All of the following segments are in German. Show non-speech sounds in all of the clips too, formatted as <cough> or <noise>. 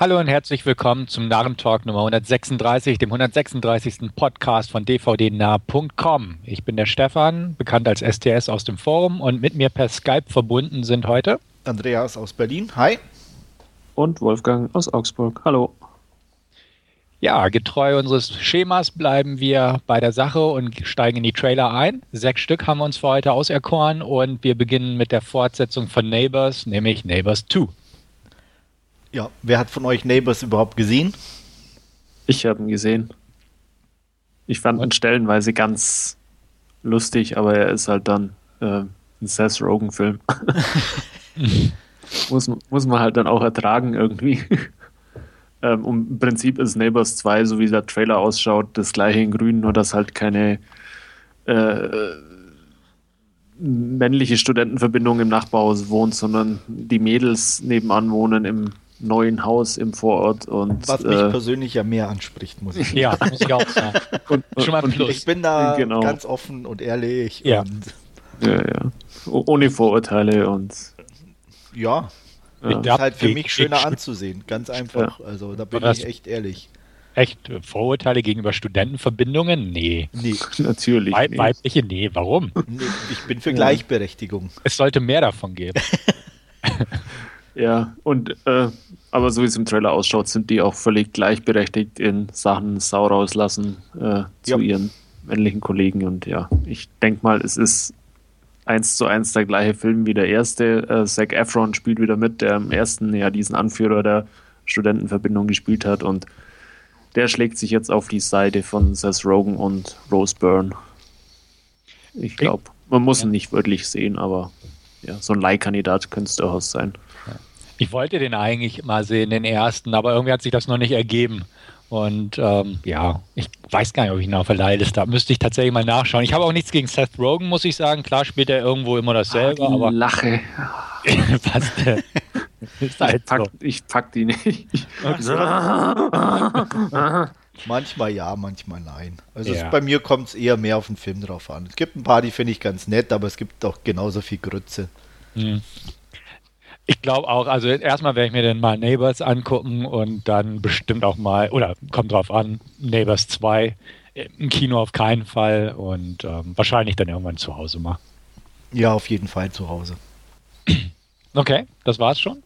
Hallo und herzlich willkommen zum Narrentalk Nummer 136, dem 136. Podcast von dvdnah.com. Ich bin der Stefan, bekannt als STS aus dem Forum und mit mir per Skype verbunden sind heute Andreas aus Berlin. Hi. Und Wolfgang aus Augsburg. Hallo. Ja, getreu unseres Schemas bleiben wir bei der Sache und steigen in die Trailer ein. Sechs Stück haben wir uns für heute auserkoren und wir beginnen mit der Fortsetzung von Neighbors, nämlich Neighbors 2. Ja, wer hat von euch Neighbors überhaupt gesehen? Ich habe ihn gesehen. Ich fand ihn stellenweise ganz lustig, aber er ist halt dann äh, ein Seth Rogen-Film. <laughs> muss, muss man halt dann auch ertragen irgendwie. <laughs> ähm, und im Prinzip ist Neighbors 2, so wie der Trailer ausschaut, das gleiche in grün, nur dass halt keine äh, männliche Studentenverbindung im Nachbarhaus wohnt, sondern die Mädels nebenan wohnen im neuen Haus im Vorort. Und, Was mich äh, persönlich ja mehr anspricht, muss ich <laughs> sagen. Ja, muss ich auch sagen. <laughs> und, Schon mal Plus. Ich bin da genau. ganz offen und ehrlich. Ja. Und ja, ja. Ohne Vorurteile und. Ja. ja. Das ist halt für mich schöner anzusehen. Ganz einfach. Also da bin ich echt ehrlich. Echt? Vorurteile gegenüber Studentenverbindungen? Nee. Nee. <laughs> Natürlich. Weib weibliche? Nee. Warum? Nee, ich bin für Gleichberechtigung. Es sollte mehr davon geben. Ja, und äh, aber so wie es im Trailer ausschaut, sind die auch völlig gleichberechtigt in Sachen Sau rauslassen äh, zu ja. ihren männlichen Kollegen. Und ja, ich denke mal, es ist eins zu eins der gleiche Film wie der erste. Äh, Zac Efron spielt wieder mit, der im ersten ja diesen Anführer der Studentenverbindung gespielt hat und der schlägt sich jetzt auf die Seite von Seth Rogen und Rose Byrne. Ich glaube, man muss ja. ihn nicht wörtlich sehen, aber ja, so ein Leihkandidat könnte es durchaus sein. Ich wollte den eigentlich mal sehen, den ersten, aber irgendwie hat sich das noch nicht ergeben. Und ähm, ja, ich weiß gar nicht, ob ich ihn auf der Leihliste habe. Müsste ich tatsächlich mal nachschauen. Ich habe auch nichts gegen Seth Rogen, muss ich sagen. Klar spielt er irgendwo immer dasselbe, ah, aber. <laughs> Lache. <laughs> Was denn? Halt <laughs> ich, pack, so. ich pack die nicht. manchmal ja, manchmal nein. Also ja. es, bei mir kommt es eher mehr auf den Film drauf an. Es gibt ein paar, die finde ich ganz nett, aber es gibt auch genauso viel Grütze. Mhm. Ich glaube auch, also erstmal werde ich mir dann mal Neighbors angucken und dann bestimmt auch mal, oder kommt drauf an, Neighbors 2 im Kino auf keinen Fall und ähm, wahrscheinlich dann irgendwann zu Hause mal. Ja, auf jeden Fall zu Hause. Okay, das war's schon.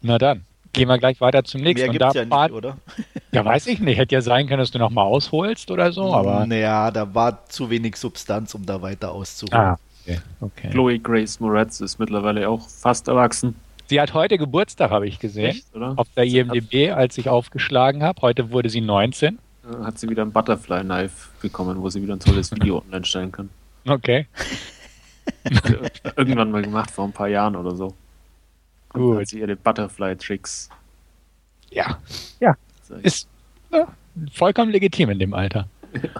Na dann, gehen wir gleich weiter zum nächsten. Mehr gibt's ja nicht, oder? <laughs> Ja, weiß ich nicht. Hätte ja sein können, dass du noch mal ausholst oder so, aber... Naja, da war zu wenig Substanz, um da weiter auszuholen. Ah, Okay. okay. Chloe Grace Moretz ist mittlerweile auch fast erwachsen. Sie hat heute Geburtstag, habe ich gesehen. Echt, auf der IMDb, als ich aufgeschlagen habe. Heute wurde sie 19. Hat sie wieder ein Butterfly Knife bekommen, wo sie wieder ein tolles Video <laughs> online stellen kann. Okay. <laughs> Irgendwann mal gemacht, vor ein paar Jahren oder so. Und Gut. Hat sie ihre Butterfly-Tricks. Ja. Ja. Ist ja, vollkommen legitim in dem Alter. <laughs> Ja.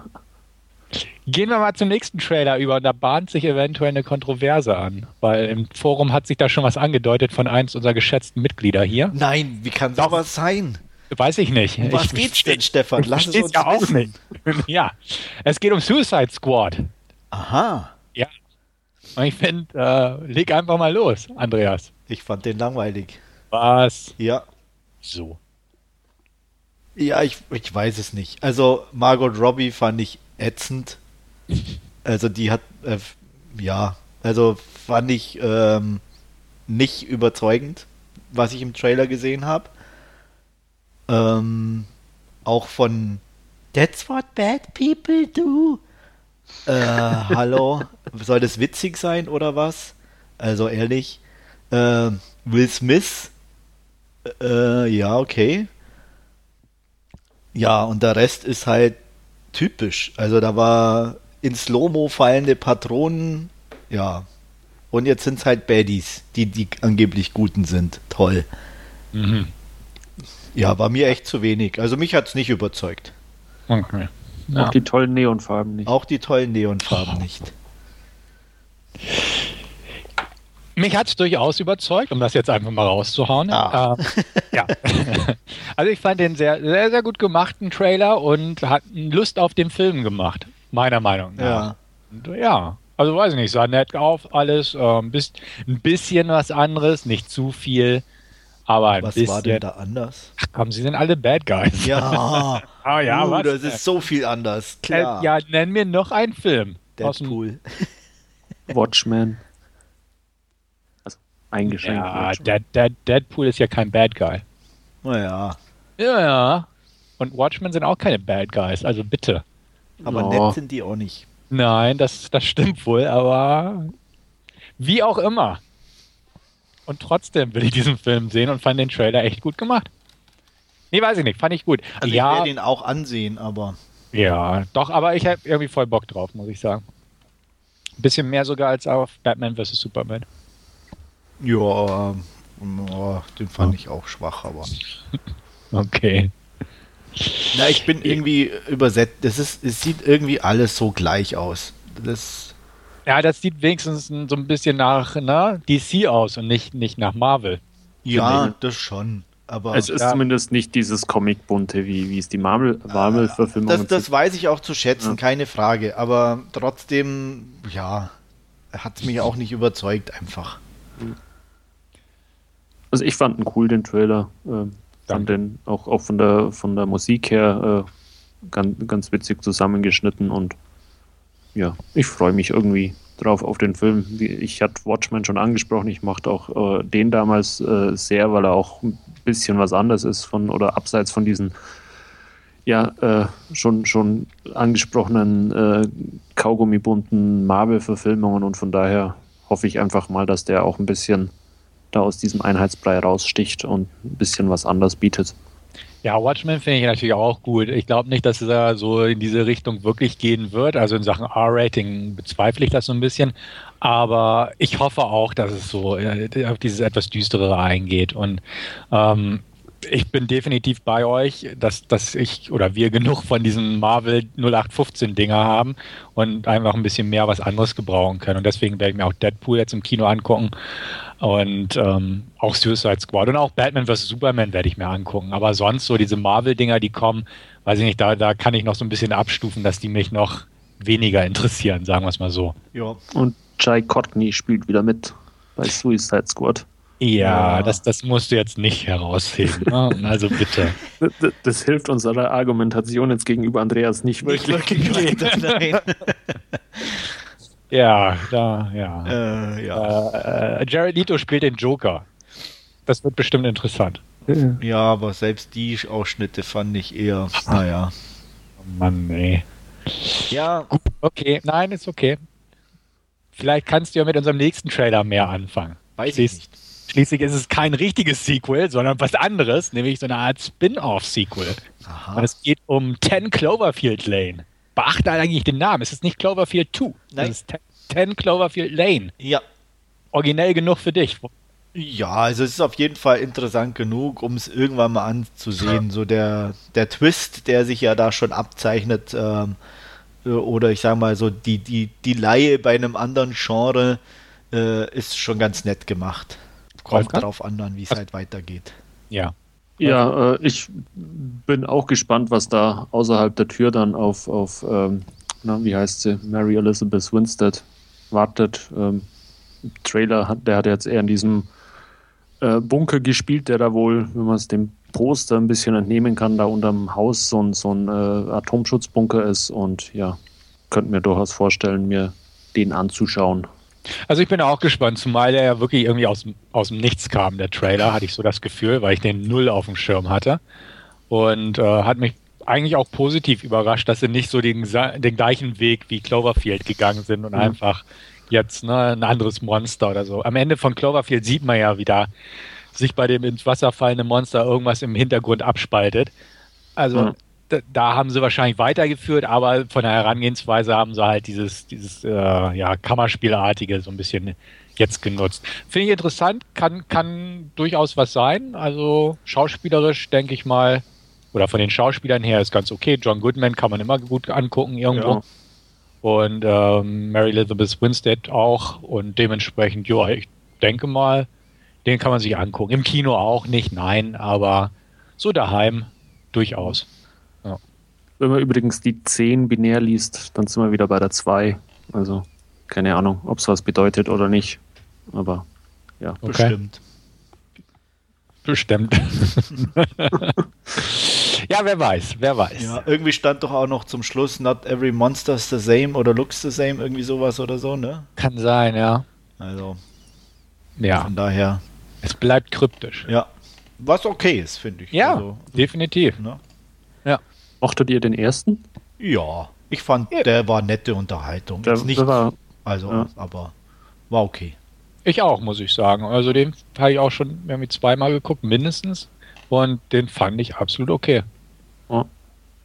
Gehen wir mal zum nächsten Trailer über und da bahnt sich eventuell eine Kontroverse an, weil im Forum hat sich da schon was angedeutet von eins unserer geschätzten Mitglieder hier. Nein, wie kann sowas sein? Weiß ich nicht. Um was ich, geht's denn, Stefan? Lass es uns ja auch nicht. <laughs> ja, es geht um Suicide Squad. Aha. Ja. Und ich finde, äh, leg einfach mal los, Andreas. Ich fand den langweilig. Was? Ja. So. Ja, ich, ich weiß es nicht. Also Margot Robbie fand ich ätzend. Also die hat, äh, ja, also fand ich ähm, nicht überzeugend, was ich im Trailer gesehen habe. Ähm, auch von That's what bad people do. Äh, hallo, <laughs> soll das witzig sein oder was? Also ehrlich, äh, Will Smith, äh, ja, okay. Ja, und der Rest ist halt typisch. Also da war in Slow-Mo fallende Patronen, ja. Und jetzt sind es halt Baddies, die die angeblich Guten sind. Toll. Mhm. Ja, war mir echt zu wenig. Also mich hat es nicht überzeugt. Okay. Ja. Auch die tollen Neonfarben nicht. Auch die tollen Neonfarben oh. nicht. Mich hat es durchaus überzeugt, um das jetzt einfach mal rauszuhauen. Ah. Äh, ja. <laughs> also ich fand den sehr, sehr, sehr gut gemachten Trailer und hat Lust auf den Film gemacht, meiner Meinung nach. Ja. Und, ja. Also weiß ich nicht, sah nett auf alles, äh, ein bisschen was anderes, nicht zu viel, Aber ein Was bisschen, war denn da anders? Ach komm, sie sind alle Bad Guys. Ja, <laughs> Ah ja, uh, was? das ist so viel anders. Äh, Klar. ja, nenn mir noch einen Film. Deadpool. <laughs> Watchmen. Eingeschränkt. Ja, Watchmen. Dead, Dead, Deadpool ist ja kein Bad Guy. Naja, Ja, ja. Und Watchmen sind auch keine Bad Guys, also bitte. aber Ja. nett sind die auch nicht. Nein, das, das stimmt wohl, aber wie auch immer. Und trotzdem will ich diesen Film sehen und fand den Trailer echt gut gemacht. Nee, weiß ich nicht, fand ich gut. Also ich ja, werde ihn auch ansehen, aber ja, doch, aber ich habe irgendwie voll Bock drauf, muss ich sagen. Ein bisschen mehr sogar als auf Batman vs. Superman. Ja, ja, den fand ich auch schwach, aber. <laughs> Okay. Na, ich bin irgendwie übersetzt. Das ist, es sieht irgendwie alles so gleich aus. Das, Ja, das sieht wenigstens so ein bisschen nach ne, DC aus und nicht, nicht nach Marvel. ja, das schon. Aber Es ist Ja. zumindest nicht dieses Comic-Bunte, wie, wie es die Marvel- Marvel-Verfilmung das, das weiß ich auch zu schätzen, Ja. keine Frage. Aber trotzdem, ja, hat mich auch nicht überzeugt einfach. Also ich fand ihn cool, den Trailer. Äh, Danke. fand den auch, auch von der von der Musik her äh, ganz, ganz witzig zusammengeschnitten und ja, ich freue mich irgendwie drauf auf den Film. Ich hatte Watchmen schon angesprochen, ich mochte auch äh, den damals äh, sehr, weil er auch ein bisschen was anderes ist von oder abseits von diesen ja, äh, schon, schon angesprochenen äh, kaugummibunten Marvel-Verfilmungen und von daher hoffe ich einfach mal, dass der auch ein bisschen da aus diesem Einheitsbrei raussticht und ein bisschen was anderes bietet. Ja, Watchmen finde ich natürlich auch gut. Ich glaube nicht, dass er so in diese Richtung wirklich gehen wird. Also in Sachen R-Rating bezweifle ich das so ein bisschen. Aber ich hoffe auch, dass es so äh, auf dieses etwas düsterere eingeht. Und ähm, ich bin definitiv bei euch, dass, dass ich oder wir genug von diesen Marvel 0815 Dinger haben und einfach ein bisschen mehr was anderes gebrauchen können. Und deswegen werde ich mir auch Deadpool jetzt im Kino angucken und ähm, auch Suicide Squad und auch Batman vs. Superman werde ich mir angucken. Aber sonst so diese Marvel-Dinger, die kommen, weiß ich nicht, da, da kann ich noch so ein bisschen abstufen, dass die mich noch weniger interessieren, sagen wir es mal so. Ja, Und Jai Courtney spielt wieder mit bei Suicide Squad. Ja, Ja. Das, das musst du jetzt nicht herausheben. ne? <laughs> Also bitte. Das, das- hilft unserer Argumentation jetzt gegenüber Andreas nicht wirklich. <laughs> Nein. Ja, da, ja. äh, ja. Äh, äh, Jared Leto spielt den Joker. Das wird bestimmt interessant. ja, aber selbst die Ausschnitte fand ich eher, naja. Oh Mann, nee. Ja, Okay, nein, ist okay. Vielleicht kannst du ja mit unserem nächsten Trailer mehr anfangen. weiß ich nicht. Schließlich ist es kein richtiges Sequel, sondern was anderes, nämlich so eine Art Spin-off-Sequel. Und es geht um 10 Cloverfield Lane. Beachte eigentlich den Namen. Es ist nicht Cloverfield 2. Nein. Es ist 10 Cloverfield Lane. Ja. Originell genug für dich. Ja, also es ist auf jeden Fall interessant genug, um es irgendwann mal anzusehen. So der, der Twist, der sich ja da schon abzeichnet, ähm, äh, oder ich sage mal so, die, die, die Laie bei einem anderen Genre äh, ist schon ganz nett gemacht. Kommt darauf an, wie es halt weitergeht. Ja. Ja, äh, ich bin auch gespannt, was da außerhalb der Tür dann auf, auf ähm, na, wie heißt sie, Mary Elizabeth Winstead wartet. Ähm, Trailer, hat, der hat jetzt eher in diesem äh, Bunker gespielt, der da wohl, wenn man es dem Poster ein bisschen entnehmen kann, da unterm Haus so ein, so ein äh, Atomschutzbunker ist und ja, könnte mir durchaus vorstellen, mir den anzuschauen. Also ich bin auch gespannt, zumal der ja wirklich irgendwie aus, dem- aus dem Nichts kam, der Trailer, hatte ich so das Gefühl, weil ich den null auf dem Schirm hatte. Und äh, hat mich eigentlich auch positiv überrascht, dass sie nicht so den, den gleichen Weg wie Cloverfield gegangen sind und Mhm. einfach jetzt ne, ein anderes Monster oder so. Am Ende von Cloverfield sieht man ja wieder, sich bei dem ins Wasser fallenden Monster irgendwas im Hintergrund abspaltet. Also Mhm. Da, da haben sie wahrscheinlich weitergeführt, aber von der Herangehensweise haben sie halt dieses, dieses äh, ja, Kammerspielartige so ein bisschen jetzt genutzt. Finde ich interessant, kann, kann durchaus was sein. Also schauspielerisch denke ich mal, oder von den Schauspielern her ist ganz okay. John Goodman kann man immer gut angucken irgendwo. Ja. Und ähm, Mary Elizabeth Winstead auch. Und dementsprechend, ja, ich denke mal, den kann man sich angucken. Im Kino auch nicht, nein, aber so daheim durchaus. Wenn man übrigens die 10 binär liest, dann sind wir wieder bei der 2. Also keine Ahnung, ob es was bedeutet oder nicht. Aber ja. Okay. Bestimmt. Bestimmt. <laughs> ja, wer weiß, wer weiß. Ja, irgendwie stand doch auch noch zum Schluss, not every monster is the same oder looks the same, irgendwie sowas oder so, ne? Kann sein, ja. Also, ja. Von daher. Es bleibt kryptisch. Ja. Was okay ist, finde ich. Ja, also, definitiv. Ne? Mochtet ihr den ersten? Ja, ich fand, ja. der war nette Unterhaltung. Der, nicht, war, also, ja. aber war okay. Ich auch, muss ich sagen. Also den habe ich auch schon irgendwie zweimal geguckt, mindestens. Und den fand ich absolut okay. Ja.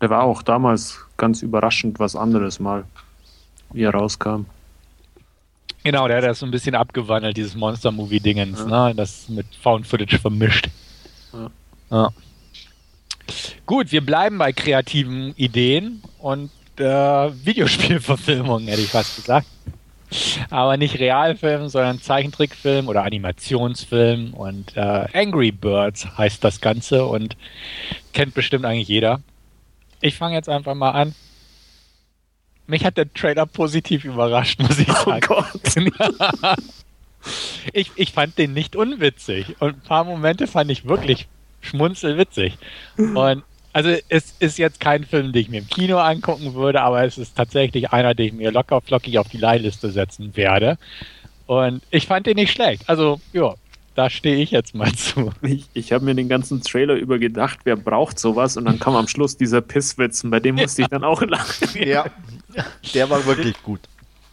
Der war auch damals ganz überraschend was anderes mal, wie er rauskam. Genau, der hat das so ein bisschen abgewandelt, dieses Monster-Movie-Dingens, ja. ne? Das mit Found-Footage vermischt. Ja. ja. Gut, wir bleiben bei kreativen Ideen und äh, Videospielverfilmungen, hätte ich fast gesagt. Aber nicht Realfilm, sondern Zeichentrickfilm oder Animationsfilm. Und äh, Angry Birds heißt das Ganze und kennt bestimmt eigentlich jeder. Ich fange jetzt einfach mal an. Mich hat der Trailer positiv überrascht, muss ich oh sagen. Oh Gott. <laughs> ich, ich fand den nicht unwitzig. Und ein paar Momente fand ich wirklich schmunzelwitzig. Und also es ist jetzt kein Film, den ich mir im Kino angucken würde, aber es ist tatsächlich einer, den ich mir locker flockig auf die Leihliste setzen werde. Und ich fand den nicht schlecht. Also, ja, da stehe ich jetzt mal <laughs> zu. Ich, ich habe mir den ganzen Trailer über gedacht, wer braucht sowas? Und dann kam am Schluss dieser Pisswitz und bei dem musste ja. ich dann auch lachen. Ja, <laughs> der war wirklich gut.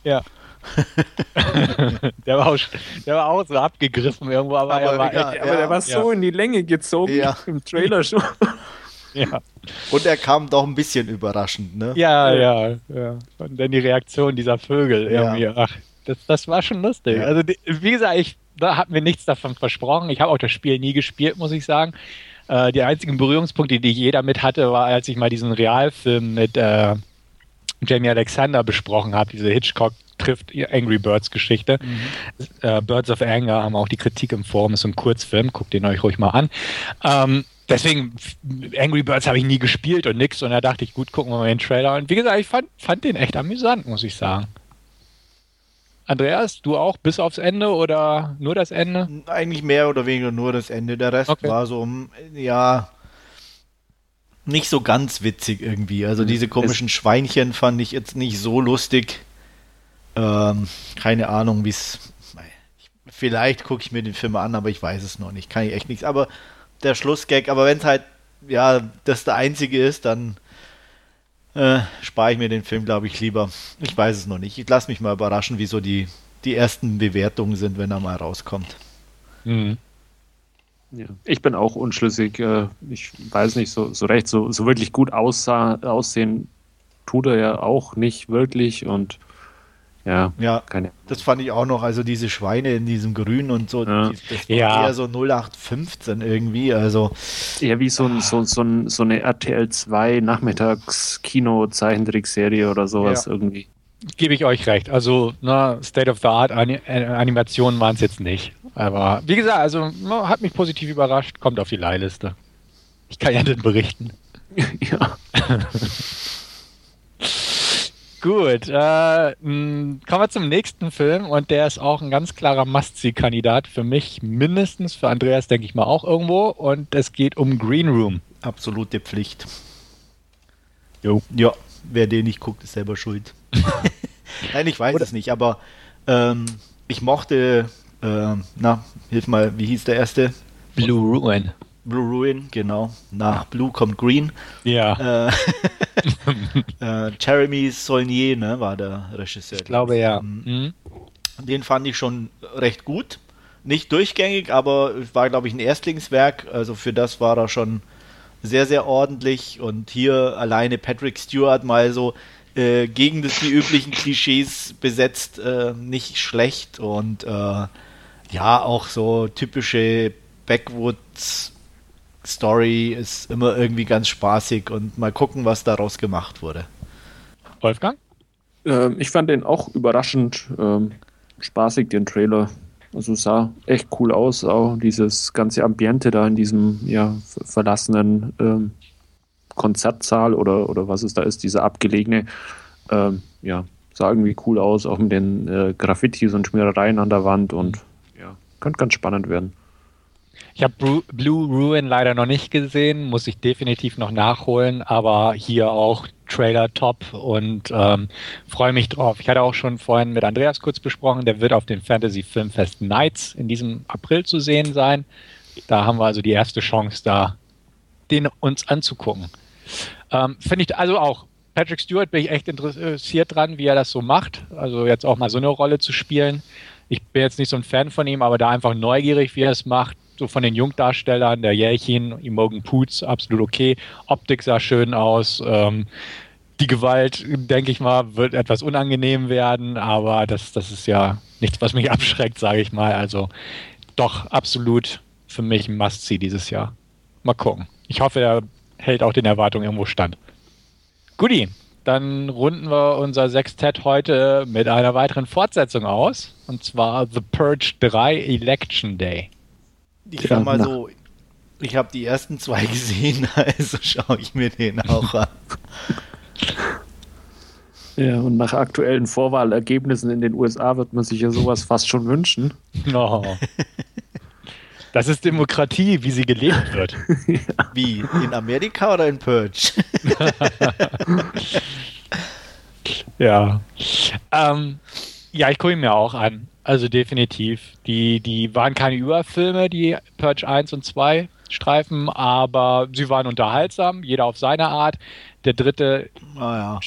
Ja. <laughs> der, war auch, der war auch so abgegriffen irgendwo, aber, aber, war, ja, echt, aber der war so in die Länge gezogen <laughs> im Trailer schon. Ja. Und er kam doch ein bisschen überraschend, ne? Ja, ja, ja. Und dann die Reaktion dieser Vögel irgendwie. Ach, das, das war schon lustig. Ja. Also, die, wie gesagt, ich, da hat mir nichts davon versprochen. Ich habe auch das Spiel nie gespielt, muss ich sagen. Äh, die einzigen Berührungspunkte, die jeder mit hatte, war, als ich mal diesen Realfilm mit äh, Jamie Alexander besprochen habe, diese Hitchcock trifft Angry Birds Geschichte. Mhm. Äh, Birds of Anger haben auch die Kritik im Forum, ist ein Kurzfilm, guckt den euch ruhig mal an. Ähm, deswegen, Angry Birds habe ich nie gespielt und nix. Und da dachte ich, gut, gucken wir mal den Trailer. Und wie gesagt, ich fand, fand den echt amüsant, muss ich sagen. Andreas, du auch bis aufs Ende oder nur das Ende? Eigentlich mehr oder weniger nur das Ende. Der Rest okay. war so, ja, nicht so ganz witzig irgendwie. Also diese komischen es Schweinchen fand ich jetzt nicht so lustig. Ähm, keine Ahnung, wie es. Vielleicht gucke ich mir den Film an, aber ich weiß es noch nicht. Kann ich echt nichts. Aber der Schlussgag. Aber wenn es halt, ja, das der einzige ist, dann äh, spare ich mir den Film, glaube ich, lieber. Ich weiß es noch nicht. Ich lasse mich mal überraschen, wie so die, die ersten Bewertungen sind, wenn er mal rauskommt. Mhm. Ja. Ich bin auch unschlüssig. Äh, ich weiß nicht so, so recht, so, so wirklich gut aussah, aussehen tut er ja auch nicht wirklich und ja, ja keine. das fand ich auch noch. Also diese Schweine in diesem Grün und so, ja. das war ja. eher so 0815 irgendwie. Also eher wie so, ein, so, so, ein, so eine RTL 2 Nachmittags-Kino-Zeichentrickserie oder sowas ja. irgendwie. Gebe ich euch recht. Also na, State of the Art Animationen waren es jetzt nicht. Aber wie gesagt, also hat mich positiv überrascht. Kommt auf die Leihliste. Ich kann ja dann berichten. <laughs> ja. <laughs> Gut, äh, kommen wir zum nächsten Film und der ist auch ein ganz klarer Must-See-Kandidat für mich, mindestens für Andreas, denke ich mal, auch irgendwo. Und es geht um Green Room. Absolute Pflicht. Jo. Ja, wer den nicht guckt, ist selber schuld. <laughs> Nein, ich weiß Oder es nicht, aber ähm, ich mochte, äh, na, hilf mal, wie hieß der erste? Blue Ruin. Blue Ruin, genau. Nach Blue kommt Green. Ja. Äh, <laughs> äh, Jeremy Saulnier, ne, war der Regisseur. Ich glaube ja. Mhm. mhm. Den fand ich schon recht gut. Nicht durchgängig, aber war, glaube ich, ein Erstlingswerk. Also für das war er schon sehr, sehr ordentlich. Und hier alleine Patrick Stewart mal so äh, gegen das, die üblichen Klischees besetzt, äh, nicht schlecht. Und äh, ja, auch so typische Backwoods Story ist immer irgendwie ganz spaßig und mal gucken, was daraus gemacht wurde. Wolfgang? Ähm, ich fand den auch überraschend ähm, spaßig, den Trailer. Also sah echt cool aus, auch dieses ganze Ambiente da in diesem ja, verlassenen ähm, Konzertsaal oder, oder was es da ist, dieser abgelegene, ähm, ja, sah irgendwie cool aus, auch mit den äh, Graffitis und Schmierereien an der Wand und ja, könnte ganz spannend werden. Ich habe Blue Ruin leider noch nicht gesehen, muss ich definitiv noch nachholen, aber hier auch Trailer top und ähm, freue mich drauf. Ich hatte auch schon vorhin mit Andreas kurz besprochen, der wird auf den Fantasy Filmfest Nights in diesem April zu sehen sein. Da haben wir also die erste Chance, da den uns anzugucken. Ähm, Finde ich also auch. Patrick Stewart bin ich echt interessiert dran, wie er das so macht. Also jetzt auch mal so eine Rolle zu spielen. Ich bin jetzt nicht so ein Fan von ihm, aber da einfach neugierig, wie er es macht. So von den Jungdarstellern, der Jelchin, Imogen Poots, absolut okay. Optik sah schön aus. Ähm, die Gewalt, denke ich mal, wird etwas unangenehm werden, aber das, das ist ja nichts, was mich <laughs> abschreckt, sage ich mal. Also doch absolut für mich ein Must-See dieses Jahr. Mal gucken. Ich hoffe, er hält auch den Erwartungen irgendwo stand. Guti, dann runden wir unser Sextett heute mit einer weiteren Fortsetzung aus. Und zwar The Purge 3 Election Day. Ich sag mal so, ich habe die ersten zwei <laughs> gesehen, also schaue ich mir den auch an. <laughs> Ja, und nach aktuellen Vorwahlergebnissen in den USA wird man sich ja sowas fast schon wünschen. <laughs> Oh. Das ist Demokratie, wie sie gelebt wird. ja. Wie? In Amerika oder in Purge? ja. Ähm, ja, ich gucke ihn mir auch an. Also definitiv. Die, die waren keine Überfilme, die Purge 1 und 2 Streifen, aber sie waren unterhaltsam, jeder auf seine Art. Der dritte oh ja.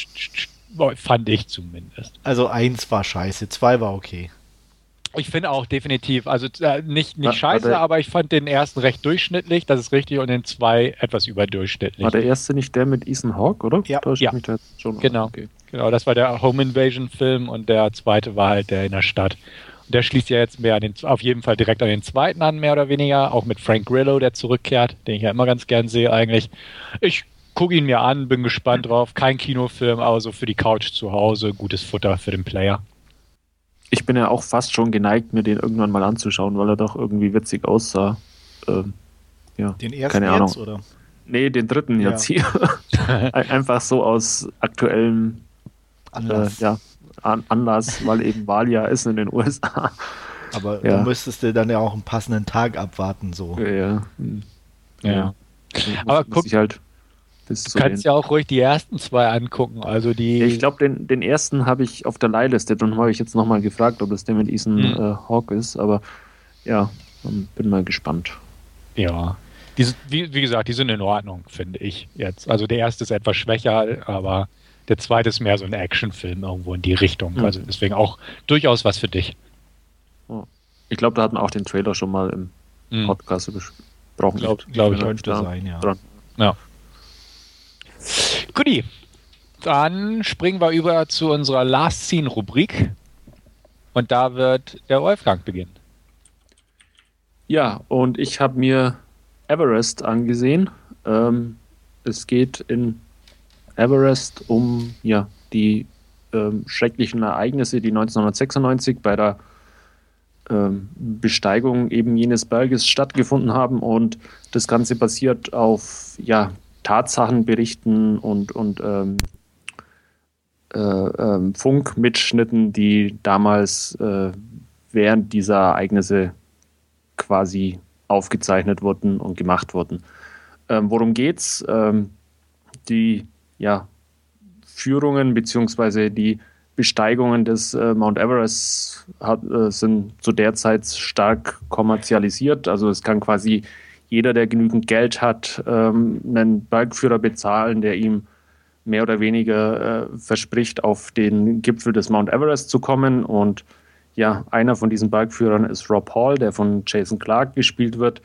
fand ich zumindest. Also eins war scheiße, zwei war okay. Ich finde auch definitiv, also äh, nicht, nicht scheiße, der, aber ich fand den ersten recht durchschnittlich, das ist richtig, und den zwei etwas überdurchschnittlich. War der erste nicht der mit Ethan Hawke, oder? Ja, ja. genau. Okay. Genau, das war der Home Invasion Film und der zweite war halt der in der Stadt. Und der schließt ja jetzt mehr an den, auf jeden Fall direkt an den zweiten an, mehr oder weniger, auch mit Frank Grillo, der zurückkehrt, den ich ja immer ganz gern sehe eigentlich. Ich gucke ihn mir an, bin gespannt drauf. Kein Kinofilm, aber so für die Couch zu Hause, gutes Futter für den Player ich bin ja auch fast schon geneigt, mir den irgendwann mal anzuschauen, weil er doch irgendwie witzig aussah. Ähm, ja, den ersten keine Ahnung. Jetzt, oder? Nee, den dritten ja. jetzt hier. <laughs> Einfach so aus aktuellem Anlass. Äh, ja, An Anlass, weil eben Wahljahr ist in den USA. Aber ja. du müsstest dir dann ja auch einen passenden Tag abwarten, so. Ja, ja. ja. Aber guck, halt bis du kannst ja auch ruhig die ersten zwei angucken. Also die. Ja, ich glaube, den, den ersten habe ich auf der Leihliste. Darum habe ich jetzt nochmal gefragt, ob das der mit Ethan mhm. äh, Hawke ist. Aber ja, bin mal gespannt. Ja. Die, wie, wie gesagt, die sind in Ordnung, finde ich jetzt. Also der erste ist etwas schwächer, aber der zweite ist mehr so ein Actionfilm irgendwo in die Richtung. Mhm. Also deswegen auch durchaus was für dich. Ich glaube, da hatten wir auch den Trailer schon mal im mhm. Podcast besprochen. Glaube glaub ich, könnte sein, ja. Dran. Ja. Guti, dann springen wir über zu unserer Last Scene Rubrik. Und da wird der Wolfgang beginnen. Ja, und ich habe mir Everest angesehen. Ähm, es geht in Everest um ja, die ähm, schrecklichen Ereignisse, die 1996 bei der ähm, Besteigung eben jenes Berges stattgefunden haben. Und das Ganze basiert auf ja, Tatsachenberichten und, und ähm, äh, ähm, Funkmitschnitten, die damals äh, während dieser Ereignisse quasi aufgezeichnet wurden und gemacht wurden. Ähm, worum geht's? Ähm, die ja, Führungen bzw. die Besteigungen des äh, Mount Everest hat, äh, sind zu der Zeit stark kommerzialisiert. Also es kann quasi jeder, der genügend Geld hat, ähm, einen Bergführer bezahlen, der ihm mehr oder weniger äh, verspricht, auf den Gipfel des Mount Everest zu kommen. Und ja, einer von diesen Bergführern ist Rob Hall, der von Jason Clark gespielt wird,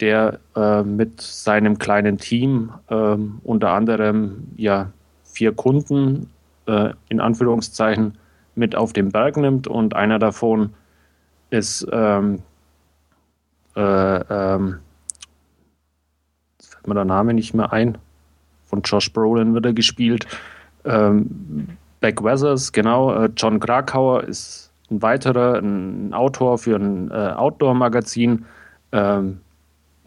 der äh, mit seinem kleinen Team äh, unter anderem ja vier Kunden äh, in Anführungszeichen mit auf den Berg nimmt und einer davon ist ähm, äh, ähm, mir der Name nicht mehr ein. Von Josh Brolin wird er gespielt. Ähm, Beck Weathers, genau. Äh, John Krakauer ist ein weiterer, ein Autor für ein äh, Outdoor-Magazin. Ähm,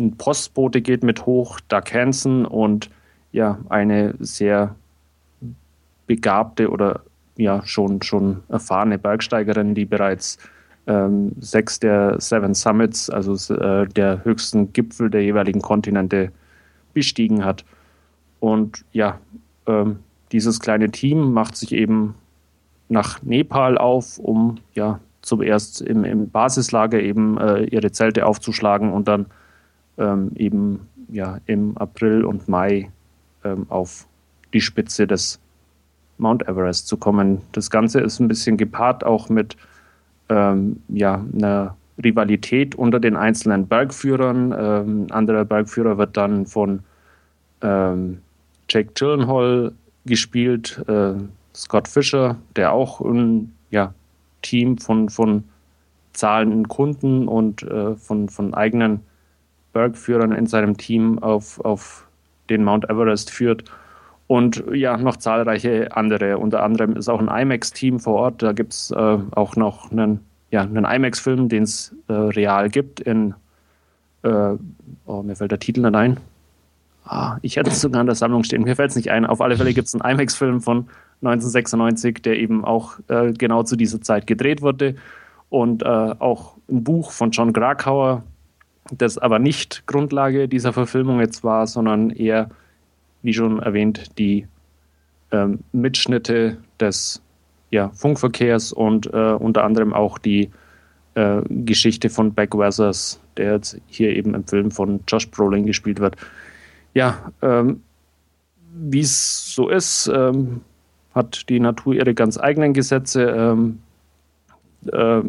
ein Postbote geht mit hoch, Doug Hansen und ja, eine sehr begabte oder ja schon, schon erfahrene Bergsteigerin, die bereits ähm, sechs der Seven Summits, also äh, der höchsten Gipfel der jeweiligen Kontinente, bestiegen hat. Und ja, ähm, dieses kleine Team macht sich eben nach Nepal auf, um ja zuerst im, im Basislager eben äh, ihre Zelte aufzuschlagen und dann ähm, eben ja im April und Mai ähm, auf die Spitze des Mount Everest zu kommen. Das Ganze ist ein bisschen gepaart auch mit ähm, ja, einer Rivalität unter den einzelnen Bergführern. Ähm, ein anderer Bergführer wird dann von ähm, Jake Gyllenhaal gespielt, äh, Scott Fischer, der auch ein ja, Team von, von zahlenden Kunden und äh, von, von eigenen Bergführern in seinem Team auf, auf den Mount Everest führt. Und ja, noch zahlreiche andere. Unter anderem ist auch ein IMAX-Team vor Ort. Da gibt es äh, auch noch einen, ja, einen IMAX-Film, den es äh, real gibt in, äh, oh, mir fällt der Titel nicht ein. Ah, ich hätte es sogar in der Sammlung stehen. Mir fällt es nicht ein. Auf alle Fälle gibt es einen IMAX-Film von 1996, der eben auch äh, genau zu dieser Zeit gedreht wurde. Und äh, auch ein Buch von John Krakauer, das aber nicht Grundlage dieser Verfilmung jetzt war, sondern eher, wie schon erwähnt, die ähm, Mitschnitte des ja, Funkverkehrs und äh, unter anderem auch die äh, Geschichte von Beck Weathers, der jetzt hier eben im Film von Josh Brolin gespielt wird. Ja, ähm, wie es so ist, ähm, hat die Natur ihre ganz eigenen Gesetze. Ähm, äh,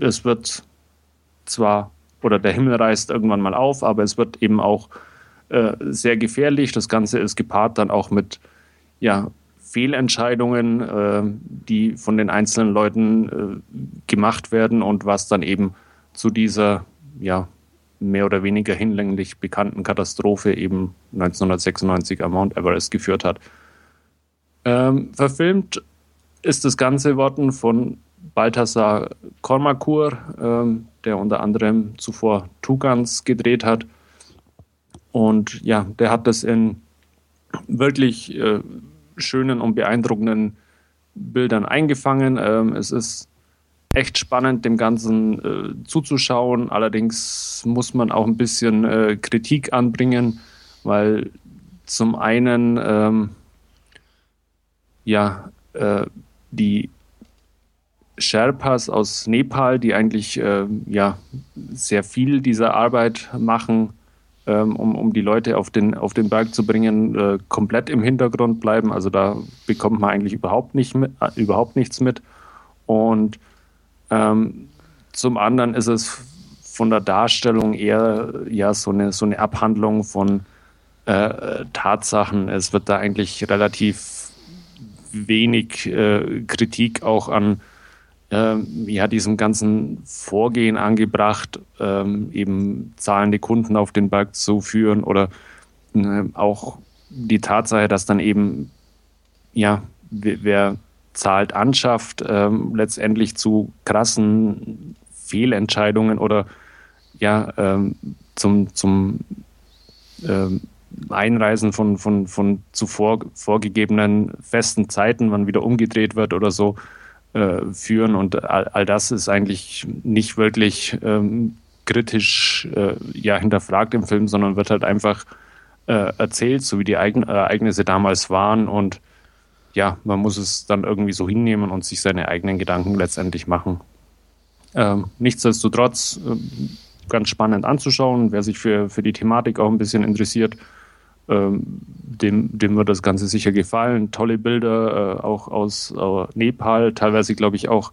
es wird zwar, oder der Himmel reißt irgendwann mal auf, aber es wird eben auch äh, sehr gefährlich. Das Ganze ist gepaart dann auch mit ja, Fehlentscheidungen, äh, die von den einzelnen Leuten äh, gemacht werden und was dann eben zu dieser ja, mehr oder weniger hinlänglich bekannten Katastrophe eben 1996 am Mount Everest geführt hat. Ähm, verfilmt ist das Ganze worden von Balthasar Kormakur, ähm, der unter anderem zuvor Tugans gedreht hat. Und ja, der hat das in wirklich äh, schönen und beeindruckenden Bildern eingefangen. Ähm, es ist echt spannend, dem Ganzen äh, zuzuschauen. Allerdings muss man auch ein bisschen äh, Kritik anbringen, weil zum einen ähm, ja, äh, die Sherpas aus Nepal, die eigentlich äh, ja, sehr viel dieser Arbeit machen, ähm, um, um die Leute auf den, auf den Berg zu bringen, äh, komplett im Hintergrund bleiben. Also da bekommt man eigentlich überhaupt, nicht mit, äh, überhaupt nichts mit. Und ähm, zum anderen ist es von der Darstellung eher ja, so, eine, so eine Abhandlung von äh, Tatsachen. Es wird da eigentlich relativ wenig äh, Kritik auch an äh, ja, diesem ganzen Vorgehen angebracht, ähm, eben zahlende Kunden auf den Berg zu führen oder äh, auch die Tatsache, dass dann eben, ja, wer zahlt, anschafft, ähm, letztendlich zu krassen Fehlentscheidungen oder ja, ähm, zum, zum ähm, Einreisen von, von, von zuvor vorgegebenen festen Zeiten, wann wieder umgedreht wird oder so, äh, führen. Und all, all, das ist eigentlich nicht wirklich ähm, kritisch äh, ja, hinterfragt im Film, sondern wird halt einfach äh, erzählt, so wie die Eigen Ereignisse damals waren. Und ja, man muss es dann irgendwie so hinnehmen und sich seine eigenen Gedanken letztendlich machen. Ähm, nichtsdestotrotz äh, ganz spannend anzuschauen, wer sich für, für die Thematik auch ein bisschen interessiert ähm, dem, dem wird das Ganze sicher gefallen. Tolle Bilder, äh, auch aus äh, Nepal, teilweise glaube ich auch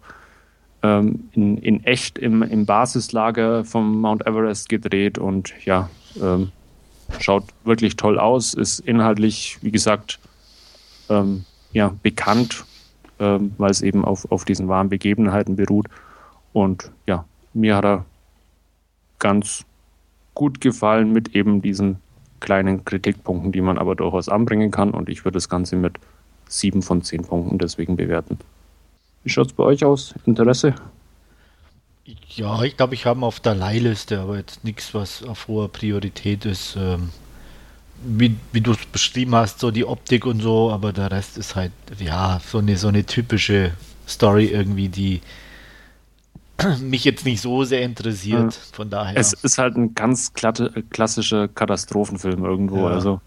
ähm, in, in echt im, im Basislager vom Mount Everest gedreht und ja, ähm, schaut wirklich toll aus, ist inhaltlich, wie gesagt, ähm, ja, bekannt, ähm, weil es eben auf, auf diesen wahren Begebenheiten beruht. Und ja, mir hat er ganz gut gefallen mit eben diesen kleinen Kritikpunkten, die man aber durchaus anbringen kann. Und ich würde das Ganze mit sieben von zehn Punkten deswegen bewerten. Wie schaut es bei euch aus? Interesse? Ja, ich glaube, ich habe auf der Leihliste, aber jetzt nichts, was auf hoher Priorität ist. Ähm, wie, wie du es beschrieben hast, so die Optik und so, aber der Rest ist halt, ja, so eine, so eine typische Story irgendwie, die <clears throat> mich jetzt nicht so sehr interessiert. Ja. Von daher. Es ist halt ein ganz klassischer Katastrophenfilm irgendwo. Ja. Also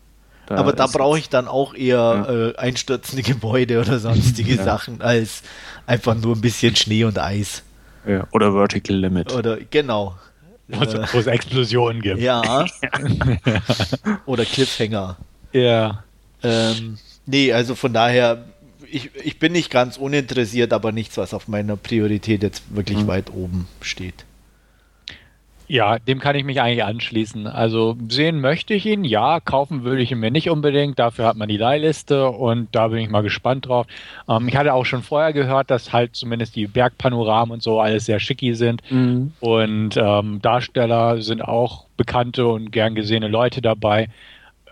da Aber da brauche ich dann auch eher ja. äh, einstürzende Gebäude oder sonstige <laughs> ja. Sachen als einfach nur ein bisschen Schnee und Eis. Ja. Oder Vertical Limit. Oder genau. Wo es Explosionen gibt. Ja. <laughs> oder Cliffhanger. Ja. Ähm, nee, also von daher, ich, ich bin nicht ganz uninteressiert, aber nichts, was auf meiner Priorität jetzt wirklich mhm. weit oben steht. Ja, dem kann ich mich eigentlich anschließen. Also sehen möchte ich ihn, ja, kaufen würde ich ihn mir nicht unbedingt. Dafür hat man die Leihliste und da bin ich mal gespannt drauf. Ähm, ich hatte auch schon vorher gehört, dass halt zumindest die Bergpanoramen und so alles sehr schicki sind. Mhm. Und ähm, Darsteller sind auch bekannte und gern gesehene Leute dabei.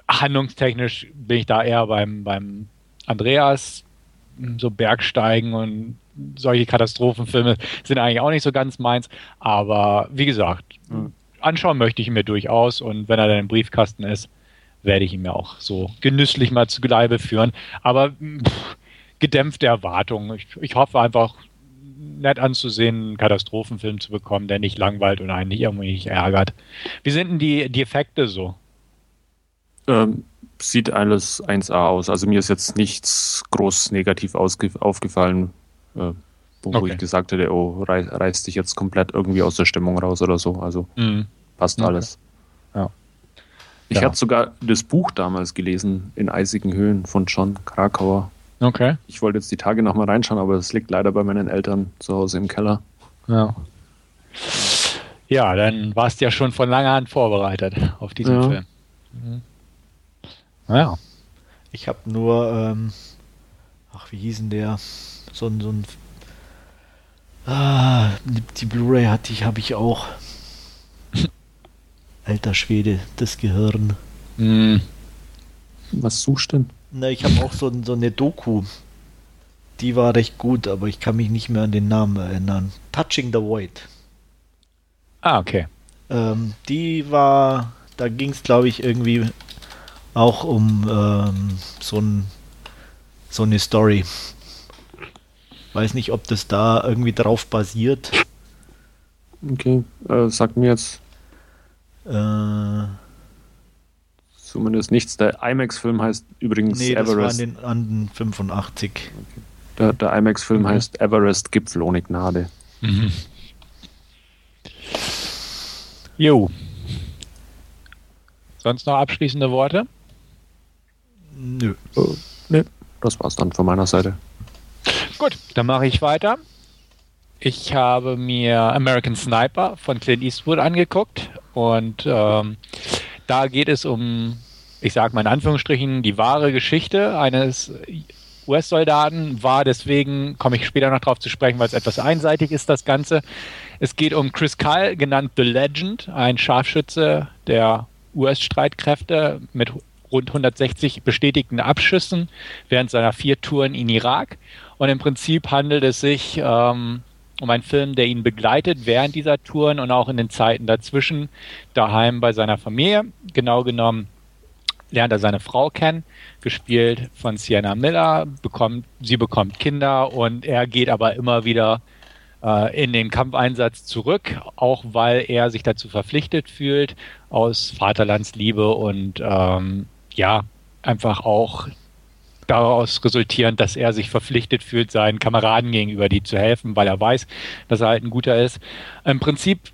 Handlungstechnisch bin ich da eher beim, beim Andreas, so Bergsteigen und solche Katastrophenfilme sind eigentlich auch nicht so ganz meins. Aber wie gesagt, mhm. anschauen möchte ich ihn mir durchaus. Und wenn er dann im Briefkasten ist, werde ich ihn mir auch so genüsslich mal zu Leibe führen. Aber pff, gedämpfte Erwartungen. Ich, ich hoffe einfach, nett anzusehen, einen Katastrophenfilm zu bekommen, der nicht langweilt und einen nicht irgendwie nicht ärgert. Wie sind denn die, die Effekte so? Ähm, sieht alles 1A aus. Also mir ist jetzt nichts groß negativ aufgefallen äh, wo, okay. ich gesagt hätte, oh, reiß, reißt dich jetzt komplett irgendwie aus der Stimmung raus oder so. Also mhm. passt okay. alles. Ja. Ich ja. hatte sogar das Buch damals gelesen, In eisigen Höhen von John Krakauer. Okay. Ich wollte jetzt die Tage nochmal reinschauen, aber es liegt leider bei meinen Eltern zu Hause im Keller. Ja. Ja, dann warst du ja schon von langer Hand vorbereitet auf diesen ja. Film. Mhm. Naja. Ich habe nur, ähm, ach, wie hieß denn der? so ein, so ein ah, die Blu-ray hatte ich, habe ich auch. <laughs> Alter Schwede, das Gehirn. Mm. Was suchst du denn? Na, ich habe auch so, so eine Doku. Die war recht gut, aber ich kann mich nicht mehr an den Namen erinnern. Touching the Void. Ah, okay. Ähm, die war, da ging es, glaube ich, irgendwie auch um ähm, so, ein, so eine Story. Weiß nicht, ob das da irgendwie drauf basiert. Okay, äh, sagt mir jetzt. Äh, Zumindest nichts. Der IMAX-Film heißt übrigens nee, Everest. Das war in den Anden 85. Okay. Der, der IMAX-Film mhm. heißt Everest Gipfel ohne Gnade. Mhm. Jo. Sonst noch abschließende Worte? Nö. Äh, nö. Das war's dann von meiner Seite. Gut, dann mache ich weiter. Ich habe mir American Sniper von Clint Eastwood angeguckt und ähm, da geht es um, ich sage mal in Anführungsstrichen, die wahre Geschichte eines US-Soldaten war. Deswegen komme ich später noch darauf zu sprechen, weil es etwas einseitig ist, das Ganze. Es geht um Chris Kyle, genannt The Legend, ein Scharfschütze der US-Streitkräfte mit rund 160 bestätigten Abschüssen während seiner vier Touren in Irak. Und im Prinzip handelt es sich ähm, um einen Film, der ihn begleitet während dieser Touren und auch in den Zeiten dazwischen, daheim bei seiner Familie. Genau genommen lernt er seine Frau kennen, gespielt von Sienna Miller, bekommt, sie bekommt Kinder und er geht aber immer wieder äh, in den Kampfeinsatz zurück, auch weil er sich dazu verpflichtet fühlt, aus Vaterlandsliebe und ähm, ja, einfach auch daraus resultierend, dass er sich verpflichtet fühlt, seinen Kameraden gegenüber die zu helfen, weil er weiß, dass er halt ein guter ist. Im Prinzip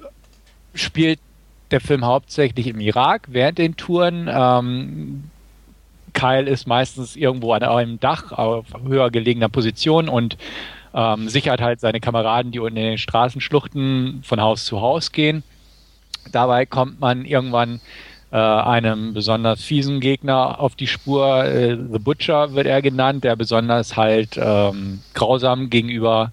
spielt der Film hauptsächlich im Irak während den Touren. Ähm, Kyle ist meistens irgendwo an einem Dach auf höher gelegener Position und ähm, sichert halt seine Kameraden, die unten in den Straßenschluchten von Haus zu Haus gehen. Dabei kommt man irgendwann äh, einem besonders fiesen Gegner auf die Spur. Äh, The Butcher wird er genannt, der besonders halt ähm, grausam gegenüber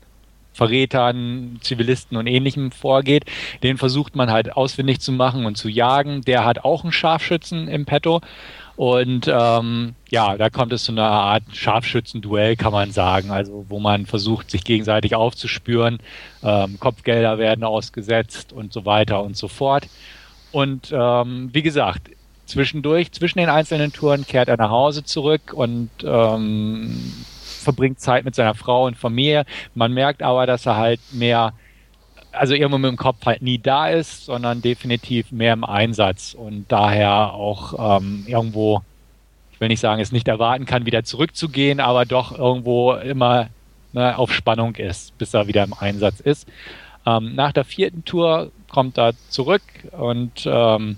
Verrätern, Zivilisten und ähnlichem vorgeht. Den versucht man halt ausfindig zu machen und zu jagen. Der hat auch einen Scharfschützen im Petto. Und ähm, ja, da kommt es zu einer Art Scharfschützenduell, kann man sagen. Also wo man versucht, sich gegenseitig aufzuspüren. Ähm, Kopfgelder werden ausgesetzt und so weiter und so fort. Und ähm, wie gesagt, zwischendurch, zwischen den einzelnen Touren kehrt er nach Hause zurück und ähm, verbringt Zeit mit seiner Frau und Familie. Man merkt aber, dass er halt mehr also irgendwo mit dem Kopf halt nie da ist, sondern definitiv mehr im Einsatz und daher auch ähm, irgendwo, ich will nicht sagen, es nicht erwarten kann, wieder zurückzugehen, aber doch irgendwo immer ne, auf Spannung ist, bis er wieder im Einsatz ist. Ähm, nach der vierten Tour kommt er zurück und ähm,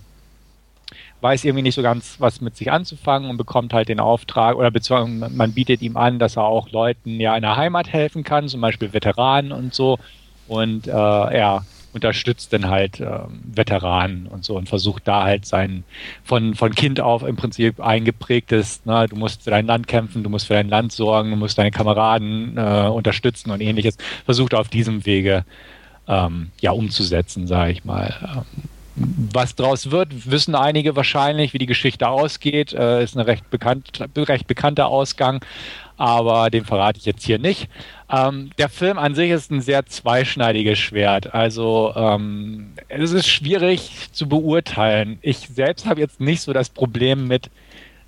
weiß irgendwie nicht so ganz, was mit sich anzufangen und bekommt halt den Auftrag oder beziehungsweise man bietet ihm an, dass er auch Leuten ja in der Heimat helfen kann, zum Beispiel Veteranen und so. Und äh, er unterstützt dann halt äh, Veteranen und so und versucht da halt sein von, von Kind auf im Prinzip eingeprägtes, ne, du musst für dein Land kämpfen, du musst für dein Land sorgen, du musst deine Kameraden äh, unterstützen und ähnliches, versucht auf diesem Wege ähm, ja umzusetzen, sage ich mal. Ähm, was draus wird, wissen einige wahrscheinlich, wie die Geschichte ausgeht. Äh, ist ein recht, bekannt, recht bekannter Ausgang, aber den verrate ich jetzt hier nicht. Ähm, der Film an sich ist ein sehr zweischneidiges Schwert. Also ähm, es ist schwierig zu beurteilen. Ich selbst habe jetzt nicht so das Problem mit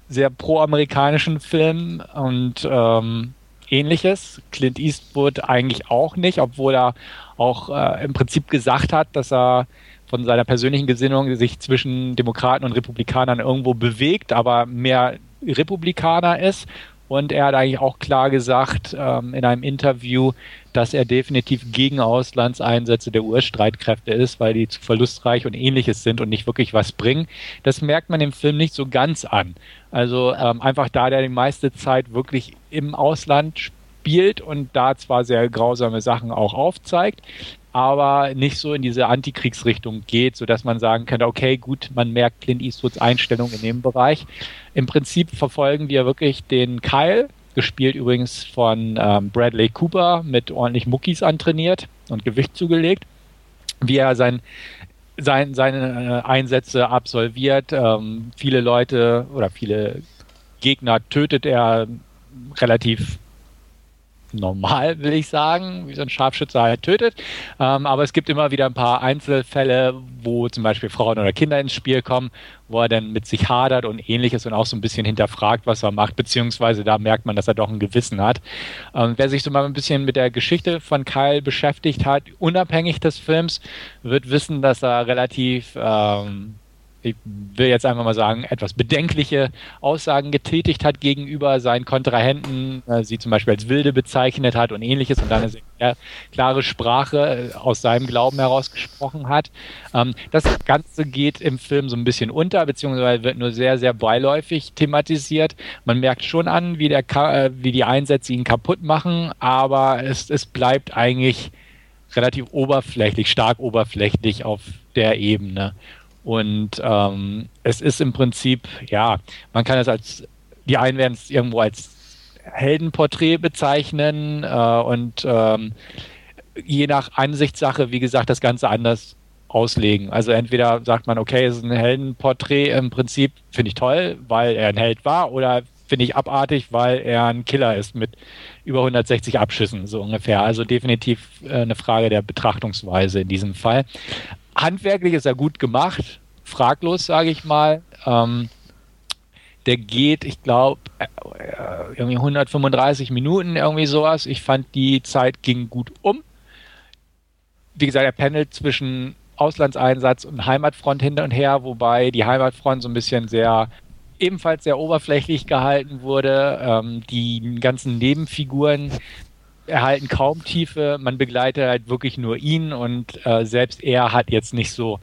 sehr pro-amerikanischen Filmen und ähm, ähnliches. Clint Eastwood eigentlich auch nicht, obwohl er auch äh, im Prinzip gesagt hat, dass er von seiner persönlichen Gesinnung sich zwischen Demokraten und Republikanern irgendwo bewegt, aber mehr Republikaner ist. Und er hat eigentlich auch klar gesagt ähm, in einem Interview, dass er definitiv gegen Auslandseinsätze der US-Streitkräfte ist, weil die zu verlustreich und ähnliches sind und nicht wirklich was bringen. Das merkt man im Film nicht so ganz an. Also ähm, einfach da der die meiste Zeit wirklich im Ausland spielt und da zwar sehr grausame Sachen auch aufzeigt, aber nicht so in diese Antikriegsrichtung geht, sodass man sagen könnte, okay, gut, man merkt Clint Eastwoods Einstellung in dem Bereich. Im Prinzip verfolgen wir wirklich den Kyle, gespielt übrigens von ähm, Bradley Cooper, mit ordentlich Muckis antrainiert und Gewicht zugelegt, wie er sein, sein, seine äh, Einsätze absolviert. Ähm, viele Leute oder viele Gegner tötet er relativ normal, will ich sagen, wie so ein Scharfschütze halt tötet. Ähm, aber es gibt immer wieder ein paar Einzelfälle, wo zum Beispiel Frauen oder Kinder ins Spiel kommen, wo er dann mit sich hadert und ähnliches und auch so ein bisschen hinterfragt, was er macht, beziehungsweise da merkt man, dass er doch ein Gewissen hat. Ähm, wer sich so mal ein bisschen mit der Geschichte von Kyle beschäftigt hat, unabhängig des Films, wird wissen, dass er relativ ähm, ich will jetzt einfach mal sagen, etwas bedenkliche Aussagen getätigt hat gegenüber seinen Kontrahenten, äh, sie zum Beispiel als Wilde bezeichnet hat und ähnliches und dann eine sehr klare Sprache äh, aus seinem Glauben herausgesprochen hat. Ähm, das Ganze geht im Film so ein bisschen unter, beziehungsweise wird nur sehr, sehr beiläufig thematisiert. Man merkt schon an, wie, der, äh, wie die Einsätze ihn kaputt machen, aber es, es bleibt eigentlich relativ oberflächlich, stark oberflächlich auf der Ebene. Und ähm, es ist im Prinzip, ja, man kann es als, die einen werden es irgendwo als Heldenporträt bezeichnen äh, und ähm, je nach Ansichtssache, wie gesagt, das Ganze anders auslegen. Also entweder sagt man, okay, es ist ein Heldenporträt im Prinzip, finde ich toll, weil er ein Held war, oder finde ich abartig, weil er ein Killer ist mit über 160 Abschüssen, so ungefähr. Also definitiv äh, eine Frage der Betrachtungsweise in diesem Fall handwerklich ist er gut gemacht, fraglos, sage ich mal. Ähm, der geht, ich glaube, äh, irgendwie 135 Minuten, irgendwie sowas. Ich fand, die Zeit ging gut um. Wie gesagt, er pendelt zwischen Auslandseinsatz und Heimatfront hin und her, wobei die Heimatfront so ein bisschen sehr ebenfalls sehr oberflächlich gehalten wurde. Ähm, die ganzen Nebenfiguren erhalten kaum Tiefe. Man begleitet halt wirklich nur ihn und äh, selbst er hat jetzt nicht so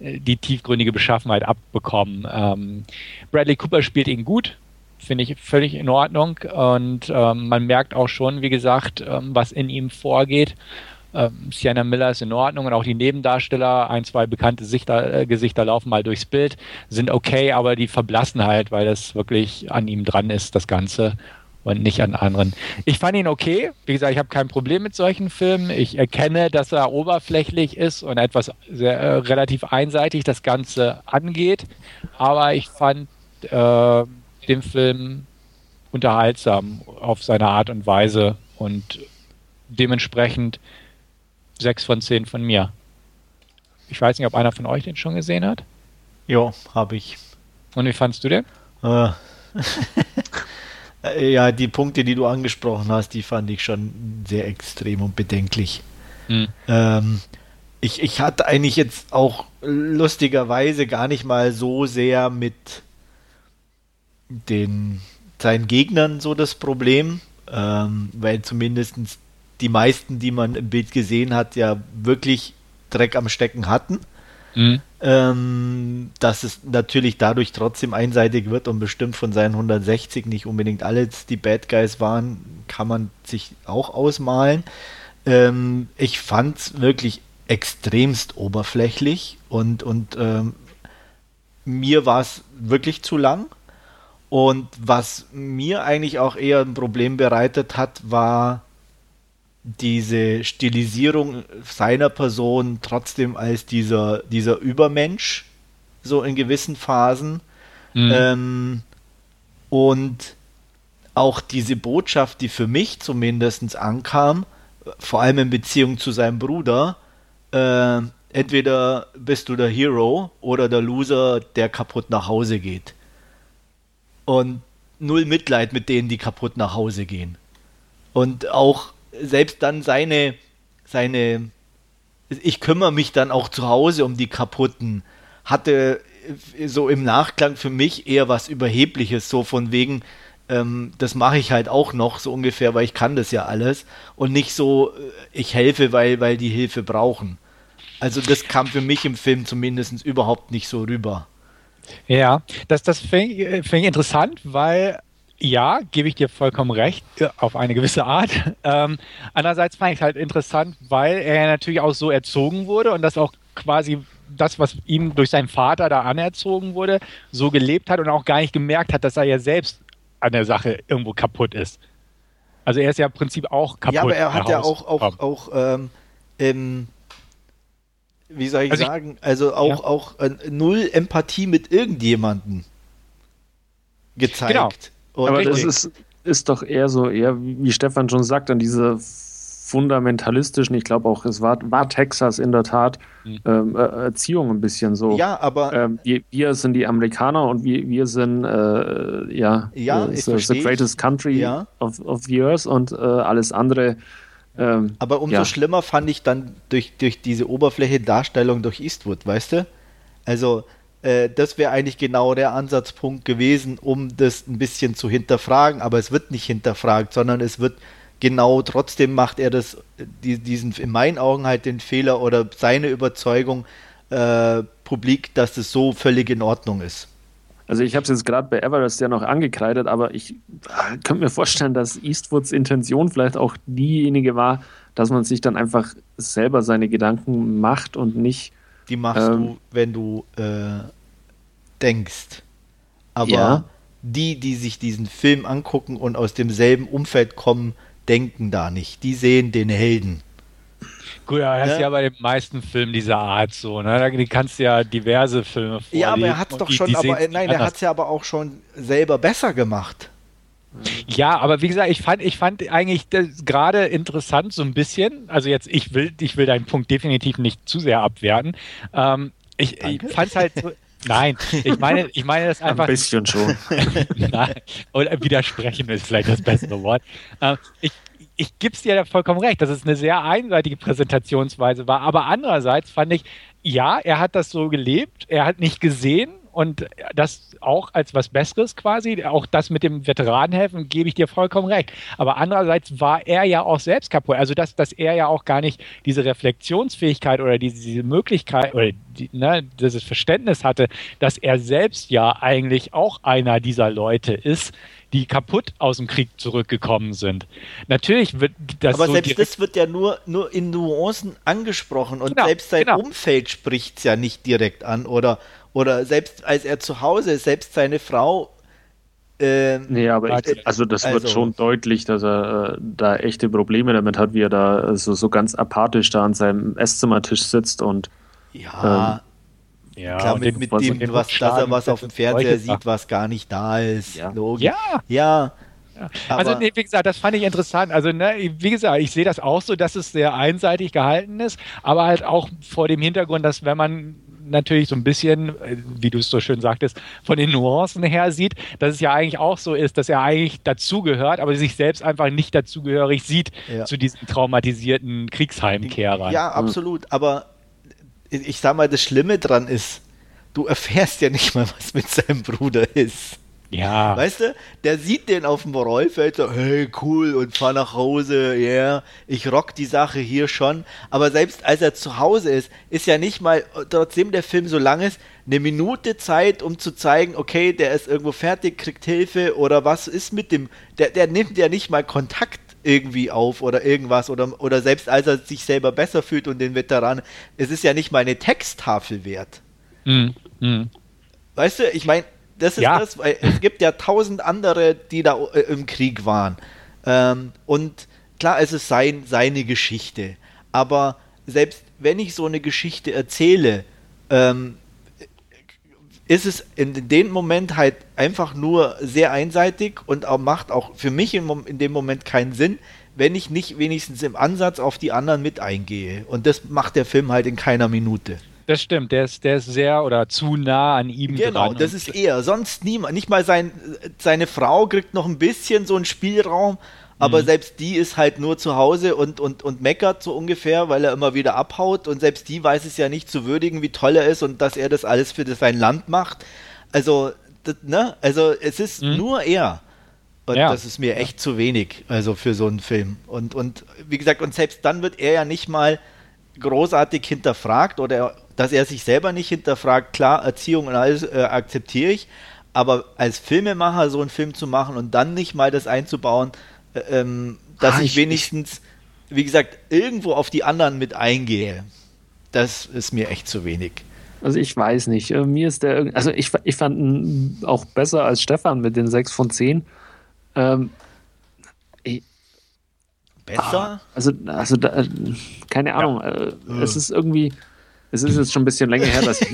äh, die tiefgründige Beschaffenheit abbekommen. Ähm, Bradley Cooper spielt ihn gut, finde ich völlig in Ordnung und ähm, man merkt auch schon, wie gesagt, ähm, was in ihm vorgeht. Ähm, Sienna Miller ist in Ordnung und auch die Nebendarsteller, ein, zwei bekannte Sichter, äh, Gesichter laufen mal durchs Bild, sind okay, aber die verblassen halt, weil das wirklich an ihm dran ist, das Ganze und nicht an anderen. Ich fand ihn okay. Wie gesagt, ich habe kein Problem mit solchen Filmen. Ich erkenne, dass er oberflächlich ist und etwas sehr, äh, relativ einseitig das Ganze angeht. Aber ich fand äh, den Film unterhaltsam auf seine Art und Weise und dementsprechend sechs von zehn von mir. Ich weiß nicht, ob einer von euch den schon gesehen hat. Ja, habe ich. Und wie fandst du den? Äh. <laughs> Äh, ja, die Punkte, die du angesprochen hast, die fand ich schon sehr extrem und bedenklich. Mhm. Ähm, ich, ich hatte eigentlich jetzt auch lustigerweise gar nicht mal so sehr mit den seinen Gegnern so das Problem, ähm, weil zumindest die meisten, die man im Bild gesehen hat, ja wirklich Dreck am Stecken hatten. Mhm. Ähm, dass es natürlich dadurch trotzdem einseitig wird und bestimmt von seinen 160 nicht unbedingt alle die Bad Guys waren, kann man sich auch ausmalen. Ähm, ich fand es wirklich extremst oberflächlich und, und ähm, mir war es wirklich zu lang. Und was mir eigentlich auch eher ein Problem bereitet hat, war diese Stilisierung seiner Person trotzdem als dieser, dieser Übermensch, so in gewissen Phasen. Mhm. Ähm, und auch diese Botschaft, die für mich zumindest ankam, vor allem in Beziehung zu seinem Bruder, äh, entweder bist du der Hero oder der Loser, der kaputt nach Hause geht. Und null Mitleid mit denen, die kaputt nach Hause gehen. Und auch selbst dann seine, seine, ich kümmere mich dann auch zu Hause um die kaputten, hatte so im Nachklang für mich eher was Überhebliches, so von wegen, ähm, das mache ich halt auch noch, so ungefähr, weil ich kann das ja alles. Und nicht so, äh, ich helfe, weil, weil die Hilfe brauchen. Also das kam für mich im Film zumindest überhaupt nicht so rüber. Ja, das, das finde ich, ich interessant, weil ja, gebe ich dir vollkommen recht, auf eine gewisse Art. <laughs> Ähm, andererseits fand ich es halt interessant, weil er natürlich auch so erzogen wurde und das auch quasi das, was ihm durch seinen Vater da anerzogen wurde, so gelebt hat und auch gar nicht gemerkt hat, dass er ja selbst an der Sache irgendwo kaputt ist. Also er ist ja im Prinzip auch kaputt. Ja, aber er hat ja auch, auch, auch ähm, ähm, wie soll ich also sagen, ich, also auch, ja. auch äh, null Empathie mit irgendjemandem gezeigt. Genau. Und aber das ist, ist doch eher so, eher, wie Stefan schon sagt, an diese fundamentalistischen, ich glaube auch, es war, war Texas in der Tat mhm. ähm, äh, Erziehung ein bisschen so. Ja, aber ähm, wir, wir, sind die Amerikaner und wir, wir sind äh, ja, ja äh, the, the, greatest country ja. of, of the earth und äh, alles andere. Ähm, aber umso ja. schlimmer fand ich dann durch, durch diese Oberfläche Darstellung durch Eastwood, weißt du? Also äh, das wäre eigentlich genau der Ansatzpunkt gewesen, um das ein bisschen zu hinterfragen, aber es wird nicht hinterfragt, sondern es wird genau trotzdem macht er das, die, diesen in meinen Augen halt den Fehler oder seine Überzeugung äh, publik, dass es so völlig in Ordnung ist. Also ich habe es jetzt gerade bei Everest ja noch angekreidet, aber ich äh, könnte mir vorstellen, dass Eastwoods Intention vielleicht auch diejenige war, dass man sich dann einfach selber seine Gedanken macht und nicht. Die machst ähm, du, wenn du äh, denkst. Aber ja. die, die sich diesen Film angucken und aus demselben Umfeld kommen, denken da nicht. Die sehen den Helden. Gut, ja, das ne? ist ja bei den meisten Filmen dieser Art so, ne? Da kannst du ja diverse Filme vorlegen. Ja, aber er hat es doch die, schon, die aber äh, nein, er hat es ja aber auch schon selber besser gemacht. Ja, aber wie gesagt, ich fand, ich fand eigentlich gerade interessant so ein bisschen. Also jetzt, ich will, ich will deinen Punkt definitiv nicht zu sehr abwerten. Ähm, ich, ich fand es halt so, <laughs> Nein, ich meine, ich meine das einfach. Ein bisschen schon. <laughs> Nein, oder widersprechen ist vielleicht das bessere Wort. Ähm, ich, ich gebe es dir ja vollkommen recht, dass es eine sehr einseitige Präsentationsweise war. Aber andererseits fand ich, ja, er hat das so gelebt, er hat nicht gesehen, und das auch als was Besseres quasi. Auch das mit dem Veteranenhelfen gebe ich dir vollkommen recht. Aber andererseits war er ja auch selbst kaputt. Also, dass, dass er ja auch gar nicht diese Reflexionsfähigkeit oder diese, diese Möglichkeit oder die, ne, dieses Verständnis hatte, dass er selbst ja eigentlich auch einer dieser Leute ist, die kaputt aus dem Krieg zurückgekommen sind. Natürlich wird das. Aber so selbst das wird ja nur, nur in Nuancen angesprochen und genau, selbst sein genau. Umfeld spricht es ja nicht direkt an oder oder selbst als er zu Hause ist, selbst seine Frau. Äh, nee, aber ich, also das also, wird schon deutlich, dass er äh, da echte Probleme damit hat, wie er da also so ganz apathisch da an seinem Esszimmertisch sitzt und. Ja. Ähm, ja, klar, mit, mit dem, was, dass er was auf dem Fernseher sieht, was gar nicht da ist. Ja. Ja. ja. Also, nee, wie gesagt, das fand ich interessant. Also, ne, wie gesagt, ich sehe das auch so, dass es sehr einseitig gehalten ist, aber halt auch vor dem Hintergrund, dass wenn man natürlich so ein bisschen, wie du es so schön sagtest, von den Nuancen her sieht, dass es ja eigentlich auch so ist, dass er eigentlich dazugehört, aber sich selbst einfach nicht dazugehörig sieht ja. zu diesen traumatisierten Kriegsheimkehrern. Ja, absolut. Aber ich sag mal, das Schlimme dran ist, du erfährst ja nicht mal, was mit seinem Bruder ist. Ja. Weißt du, der sieht den auf dem Rollfeld so, hey, cool, und fahr nach Hause, ja, yeah, ich rock die Sache hier schon. Aber selbst als er zu Hause ist, ist ja nicht mal, trotzdem der Film so lang ist, eine Minute Zeit, um zu zeigen, okay, der ist irgendwo fertig, kriegt Hilfe oder was ist mit dem, der, der nimmt ja nicht mal Kontakt irgendwie auf oder irgendwas oder, oder selbst als er sich selber besser fühlt und den Veteran, es ist ja nicht mal eine Texttafel wert. Mhm. Mhm. Weißt du, ich meine, das ist ja. das, weil es gibt ja tausend andere, die da äh, im Krieg waren. Ähm, und klar, es ist sein, seine Geschichte. Aber selbst wenn ich so eine Geschichte erzähle, ähm, ist es in dem Moment halt einfach nur sehr einseitig und auch macht auch für mich in, in, dem Moment keinen Sinn, wenn ich nicht wenigstens im Ansatz auf die anderen mit eingehe. Und das macht der Film halt in keiner Minute. Das stimmt, der ist, der ist sehr oder zu nah an ihm genau, dran. das ist eher. Sonst niemand. Nicht mal sein, seine Frau kriegt noch ein bisschen so einen Spielraum, aber mhm. selbst die ist halt nur zu Hause und, und, und meckert so ungefähr, weil er immer wieder abhaut und selbst die weiß es ja nicht zu würdigen, wie toll er ist und dass er das alles für sein Land macht. Also, das, ne? Also es ist mhm. nur er. Und ja. das ist mir echt zu wenig, also für so einen Film. Und, und wie gesagt, und selbst dann wird er ja nicht mal großartig hinterfragt oder dass er sich selber nicht hinterfragt. Klar, Erziehung und alles äh, akzeptiere ich, aber als Filmemacher so einen Film zu machen und dann nicht mal das einzubauen, äh, ähm, dass ah, ich, ich, wenigstens, ich, wie gesagt, irgendwo auf die anderen mit eingehe, das ist mir echt zu wenig. Also ich weiß nicht. Äh, mir ist der, also ich, ich fand ihn auch besser als Stefan mit den 6 von 10. Ähm, ich, besser? Ah, also, also da, keine Ahnung. Ja. Äh, es ist irgendwie es ist jetzt schon ein bisschen länger her, dass ich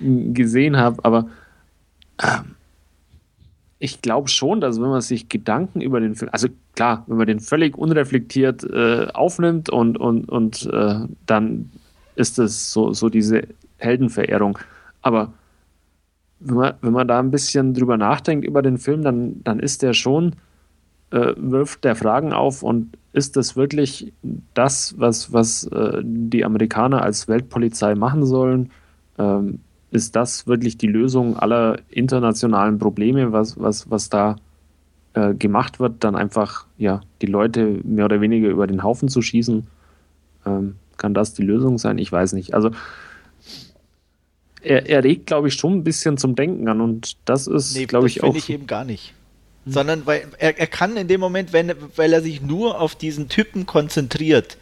ihn <laughs> gesehen habe, aber ähm, ich glaube schon, dass wenn man sich Gedanken über den Film, also klar, wenn man den völlig unreflektiert äh, aufnimmt und, und, und äh, dann ist es so, so diese Heldenverehrung. Aber wenn man, wenn man da ein bisschen drüber nachdenkt über den Film, dann, dann ist der schon, äh, wirft der Fragen auf und ist das wirklich das, was, was äh, die Amerikaner als Weltpolizei machen sollen? Ähm, ist das wirklich die Lösung aller internationalen Probleme, was, was, was da äh, gemacht wird, dann einfach ja, die Leute mehr oder weniger über den Haufen zu schießen? Ähm, kann das die Lösung sein? Ich weiß nicht. Also er, er regt, glaube ich, schon ein bisschen zum Denken an und das ist, nee, glaube ich, auch. ich eben gar nicht. Mhm. sondern weil er, er kann in dem Moment, wenn, weil er sich nur auf diesen Typen konzentriert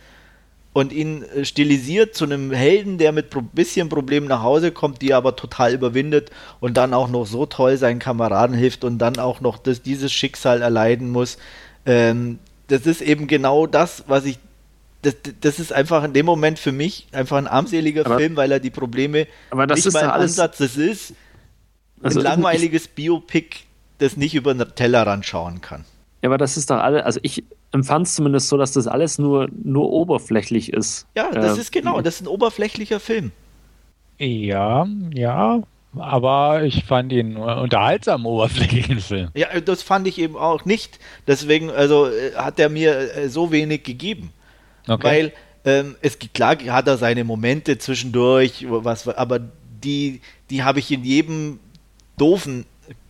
und ihn äh, stilisiert zu einem Helden, der mit ein bisschen Problemen nach Hause kommt, die er aber total überwindet und dann auch noch so toll seinen Kameraden hilft und dann auch noch das, dieses Schicksal erleiden muss. Ähm, das ist eben genau das, was ich das, das, ist einfach in dem Moment für mich einfach ein armseliger aber, Film, weil er die Probleme aber das nicht ist mal im Ansatz, das ist also ein langweiliges Biopic das nicht über den Tellerrand schauen kann. Ja, aber das ist doch alle, also ich empfand es zumindest so, dass das alles nur, nur oberflächlich ist. Ja, das äh, ist genau, das ist ein oberflächlicher Film. Ja, ja, aber ich fand ihn unterhaltsam oberflächlichen Film. Ja, das fand ich eben auch nicht. Deswegen, also äh, hat er mir äh, so wenig gegeben. Okay. Weil ähm, es klar hat er seine Momente zwischendurch, was, aber die, die habe ich in jedem doofen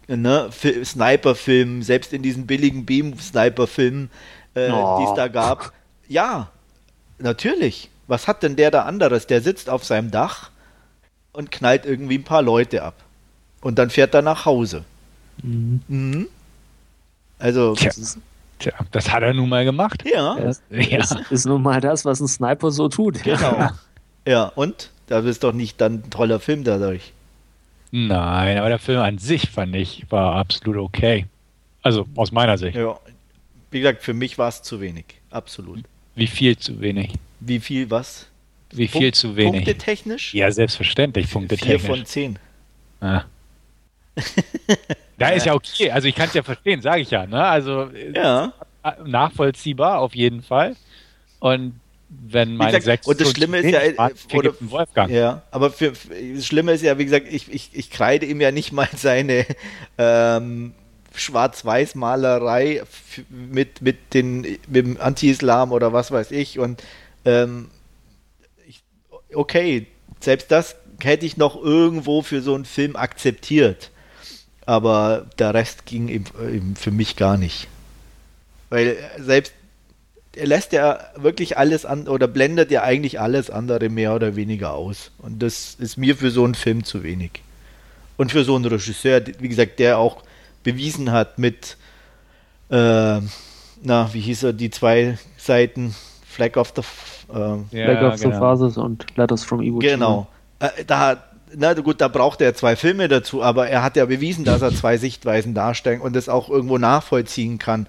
ne, Sniper-Filmen, selbst in diesen billigen Beam-Sniper-Filmen, äh, oh. die es da gab. Ja, natürlich. Was hat denn der da anderes? Der sitzt auf seinem Dach und knallt irgendwie ein paar Leute ab. Und dann fährt er nach Hause. Mhm. Mhm. Also. Tja. Tja, das hat er nun mal gemacht. Ja. Das, ja. Ist, ist nun mal das, was ein Sniper so tut. Genau. <laughs> ja, und? Da ist doch nicht dann ein toller Film dadurch. Nein, aber der Film an sich fand ich war absolut okay. Also aus meiner Sicht. Ja, wie gesagt, für mich war es zu wenig. Absolut. Wie viel zu wenig? Wie viel was? Wie viel Punkt, zu wenig? Punkte technisch? Ja, selbstverständlich. Punkte Vier technisch. von zehn. Ah. <laughs> da ist ja okay. Also ich kann es ja verstehen, sage ich ja. Ne? Also ja. nachvollziehbar auf jeden Fall. Und wenn meine gesagt, sechs und das Schlimme ist ja, oder, Wolfgang. ja, aber für, für, das Schlimme ist ja, wie gesagt, ich, ich, ich kreide ihm ja nicht mal <laughs> seine ähm, Schwarz-Weiß-Malerei mit, mit, den, mit dem Anti-Islam oder was weiß ich und ähm, ich, okay, selbst das hätte ich noch irgendwo für so einen Film akzeptiert. Aber der Rest ging eben, eben für mich gar nicht. Weil selbst lässt ja wirklich alles an oder blendet ja eigentlich alles andere mehr oder weniger aus. Und das ist mir für so einen Film zu wenig. Und für so einen Regisseur, wie gesagt, der auch bewiesen hat mit, äh, na, wie hieß er, die zwei Seiten, Flag of the, äh, Flag of genau. the Fathers und Letters from Iwo Genau. Äh, da, na gut, da braucht er zwei Filme dazu, aber er hat ja bewiesen, dass er <laughs> zwei Sichtweisen darstellt und das auch irgendwo nachvollziehen kann.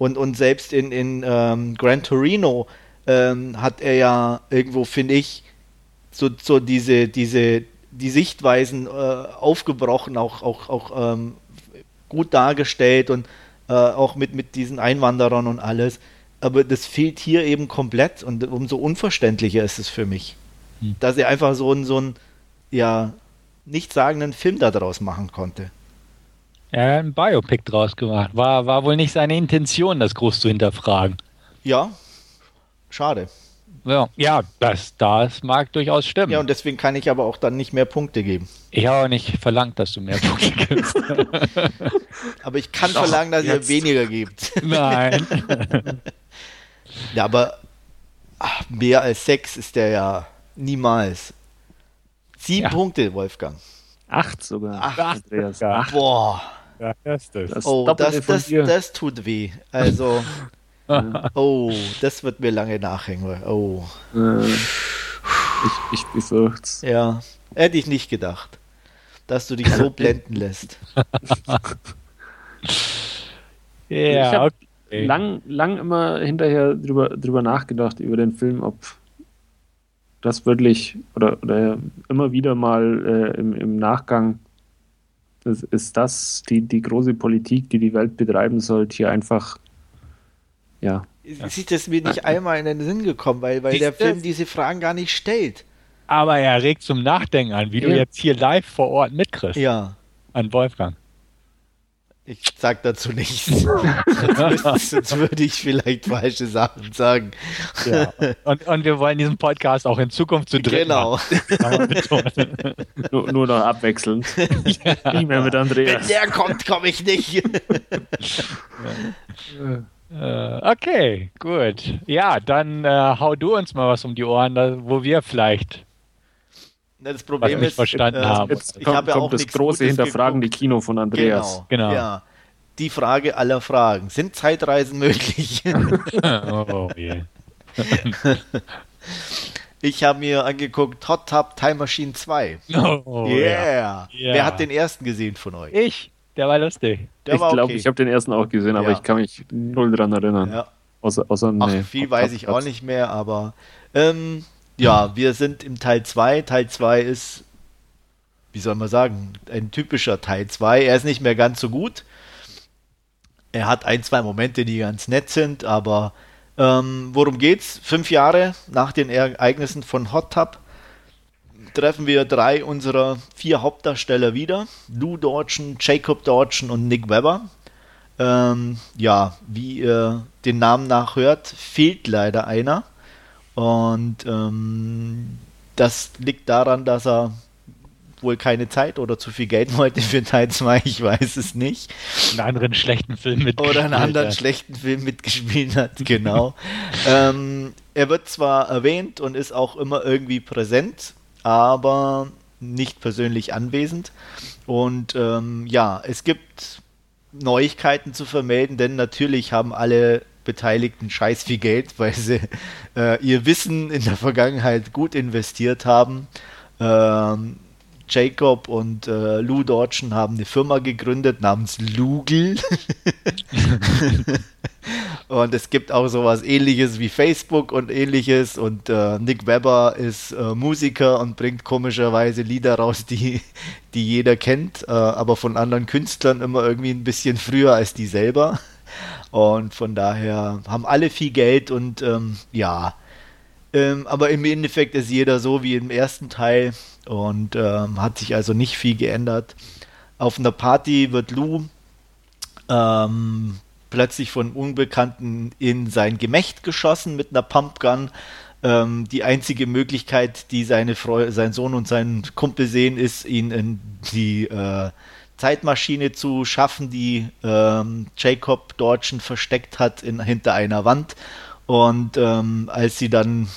Und, und selbst in, in ähm, Gran Torino ähm, hat er ja irgendwo, finde ich, so, so diese, diese, die Sichtweisen äh, aufgebrochen, auch, auch, auch ähm, gut dargestellt und äh, auch mit, mit diesen Einwanderern und alles. Aber das fehlt hier eben komplett und umso unverständlicher ist es für mich, hm. dass er einfach so einen, so einen, ja, nichtssagenden Film daraus machen konnte. Er hat ein Biopic draus gemacht. War, war wohl nicht seine Intention, das groß zu hinterfragen. Ja, schade. Ja, ja das, das mag durchaus stimmen. Ja, und deswegen kann ich aber auch dann nicht mehr Punkte geben. Ich habe auch nicht verlangt, dass du mehr Punkte <laughs> gibst. <laughs> aber ich kann Doch, verlangen, dass jetzt. ihr weniger gebt. <laughs> Nein. ja, aber ach, mehr als sechs ist der ja niemals. Sieben ja. Punkte, Wolfgang. Acht sogar. Acht, Andreas. Acht. Boah. Ja, das, das. Oh, das, das, das tut weh. Also, <laughs> oh, das wird mir lange nachhängen. Oh. Äh, ich, ich befürchte Ja, hätte ich nicht gedacht, dass du dich so <laughs> blenden lässt. <laughs> ja, ich habe okay. lang, lang immer hinterher drüber, drüber nachgedacht, über den Film, ob das wirklich oder, oder immer wieder mal äh, im, im Nachgang ist, ist das die, die große Politik, die die Welt betreiben sollte, hier einfach, ja. Ist das mir nicht einmal in den Sinn gekommen, weil, weil der Film diese Fragen gar nicht stellt. Aber er regt zum Nachdenken an, wie ja. du jetzt hier live vor Ort mitkriegst. Ja. An Wolfgang. Ich sag dazu nichts. sonst, sonst <laughs> würde ich vielleicht falsche Sachen sagen. Ja. Und, und wir wollen diesen Podcast auch in Zukunft zu dritt Genau. <laughs> nur, nur, noch abwechselnd. Ja. Nicht mehr mit Andreas. Wenn der kommt, komme ich nicht. <laughs> Äh, okay, gut. Ja, dann äh, hau du uns mal was um die Ohren, wo wir vielleicht das Problem ist, verstanden äh, haben. Jetzt ich kommt, habe ja auch das große Hinterfragen die Kino von Andreas. Genau. genau. Ja. Die Frage aller Fragen. Sind Zeitreisen möglich? <laughs> oh, je. <laughs> ich habe mir angeguckt Hot Tub Time Machine 2. Oh, yeah. ja. Wer hat den ersten gesehen von euch? Ich. Der war lustig. Der ich glaube, okay. ich habe den ersten auch gesehen, aber ja. ich kann mich null dran erinnern. Ja. Außer, außer Ach, nee, viel weiß ich auch nicht mehr, aber ähm, ja, wir sind im Teil 2. Teil 2 ist, wie soll man sagen, ein typischer Teil 2. Er ist nicht mehr ganz so gut. Er hat ein, zwei Momente, die ganz nett sind, aber ähm, worum geht's? Fünf Jahre nach den Ereignissen von Hot Tub treffen wir drei unserer vier Hauptdarsteller wieder. Lou Dorchen, Jacob Dorchen und Nick Webber. Ähm, ja, wie ihr den Namen nachhört, fehlt leider einer. Und ähm, das liegt daran, dass er wohl keine Zeit oder zu viel Geld <laughs> wollte für Teil 2, ich weiß es nicht. Einen anderen schlechten Film mitgespielt Oder einen anderen hat. schlechten Film mitgespielt hat, genau. <laughs> ähm, er wird zwar erwähnt und ist auch immer irgendwie präsent, aber nicht persönlich anwesend. Und ähm, ja, es gibt Neuigkeiten zu vermelden, denn natürlich haben alle Beteiligten scheiß viel Geld, <laughs> weil sie äh, ihr Wissen in der Vergangenheit gut investiert haben. Ähm, Jacob und äh, Lou Dorchen haben eine Firma gegründet namens Lugel. <laughs> und es gibt auch sowas ähnliches wie Facebook und ähnliches. Und äh, Nick Webber ist äh, Musiker und bringt komischerweise Lieder raus, die, die jeder kennt, äh, aber von anderen Künstlern immer irgendwie ein bisschen früher als die selber. Und von daher haben alle viel Geld und ähm, ja. Ähm, aber im Endeffekt ist jeder so wie im ersten Teil und ähm, hat sich also nicht viel geändert. Auf einer Party wird Lou ähm, plötzlich von Unbekannten in sein Gemächt geschossen mit einer Pumpgun. ähm, die einzige Möglichkeit, die seine Freu sein Sohn und sein Kumpel sehen, ist, ihn in die äh, Zeitmaschine zu schaffen, die ähm, Jacob dort schon versteckt hat in, hinter einer Wand. Und ähm, als sie dann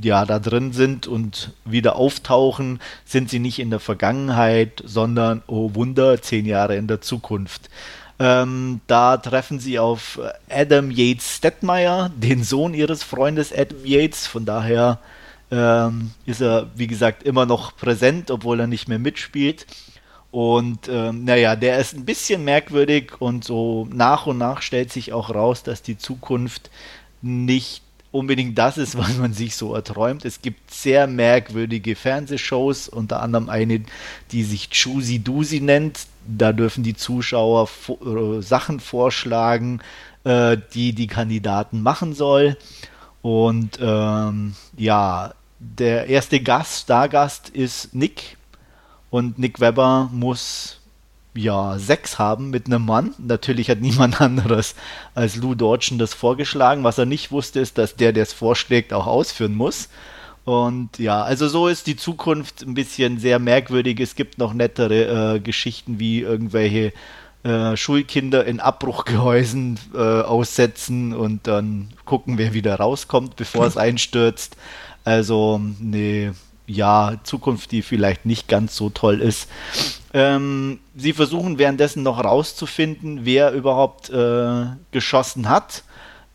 ja da drin sind und wieder auftauchen, sind sie nicht in der Vergangenheit, sondern, oh Wunder, zehn Jahre in der Zukunft. Ähm, da treffen sie auf Adam Yates Stettmeyer, den Sohn ihres Freundes Adam Yates. Von daher ähm, ist er, wie gesagt, immer noch präsent, obwohl er nicht mehr mitspielt. Und ähm, naja, der ist ein bisschen merkwürdig und so nach und nach stellt sich auch raus, dass die Zukunft nicht unbedingt das ist, <laughs> was man sich so erträumt. Es gibt sehr merkwürdige Fernsehshows, unter anderem eine, die sich Choosy Doozy nennt. Da dürfen die Zuschauer äh, Sachen vorschlagen, äh, die die Kandidaten machen soll. Und ähm, ja, der erste Gast, Stargast ist Nick. Und Nick Webber muss ja, sechs haben mit einem Mann. Natürlich hat niemand <laughs> anderes als Lou Dodgen das vorgeschlagen. Was er nicht wusste, ist, dass der, der es vorschlägt, auch ausführen muss. Und ja, also so ist die Zukunft ein bisschen sehr merkwürdig. Es gibt noch nettere äh, Geschichten wie irgendwelche äh, Schulkinder in Abbruchgehäusen äh, aussetzen und dann gucken, wer wieder rauskommt, bevor es <laughs> einstürzt. Also eine ja, Zukunft, die vielleicht nicht ganz so toll ist. Ähm, sie versuchen währenddessen noch rauszufinden, wer überhaupt äh, geschossen hat,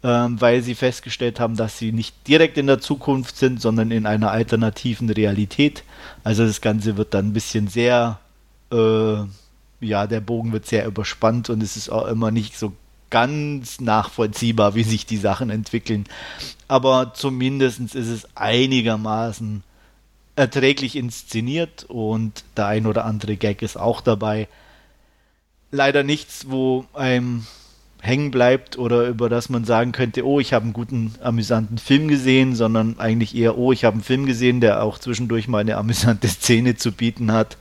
ähm, weil sie festgestellt haben, dass sie nicht direkt in der Zukunft sind, sondern in einer alternativen Realität. Also das Ganze wird dann ein bisschen sehr, äh, ja, der Bogen wird sehr überspannt und es ist auch immer nicht so ganz nachvollziehbar, wie sich die Sachen entwickeln. Aber zumindest ist es einigermaßen erträglich inszeniert und der ein oder andere Gag ist auch dabei. Leider nichts, wo einem hängen bleibt oder über das man sagen könnte, oh, ich habe einen guten, amüsanten Film gesehen, sondern eigentlich eher, oh, ich habe einen Film gesehen, der auch zwischendurch mal eine amüsante Szene zu bieten hat.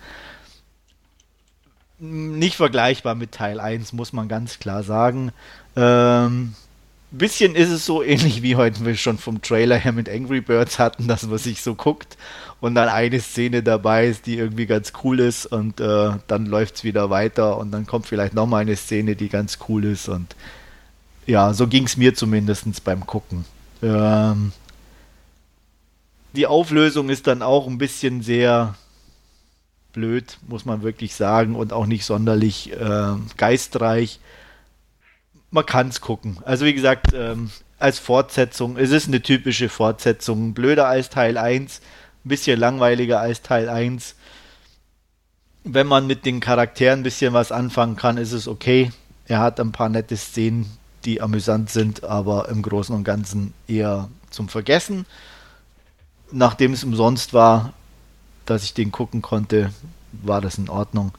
Nicht vergleichbar mit Teil 1, muss man ganz klar sagen. Ähm, bisschen ist es so ähnlich wie heute wir schon vom Trailer her mit Angry Birds hatten, dass man sich so guckt und dann eine Szene dabei ist, die irgendwie ganz cool ist und äh, dann läuft es wieder weiter und dann kommt vielleicht nochmal eine Szene, die ganz cool ist und ja, so ging es mir zumindest beim Gucken. Ähm, die Auflösung ist dann auch ein bisschen sehr blöd, muss man wirklich sagen, und auch nicht sonderlich äh, geistreich man kann es gucken. Also wie gesagt, ähm, als Fortsetzung, es ist eine typische Fortsetzung. Blöder als Teil 1, ein bisschen langweiliger als Teil 1. Wenn man mit den Charakteren ein bisschen was anfangen kann, ist es okay. Er hat ein paar nette Szenen, die amüsant sind, aber im Großen und Ganzen eher zum Vergessen. Nachdem es umsonst war, dass ich den gucken konnte, war das in Ordnung.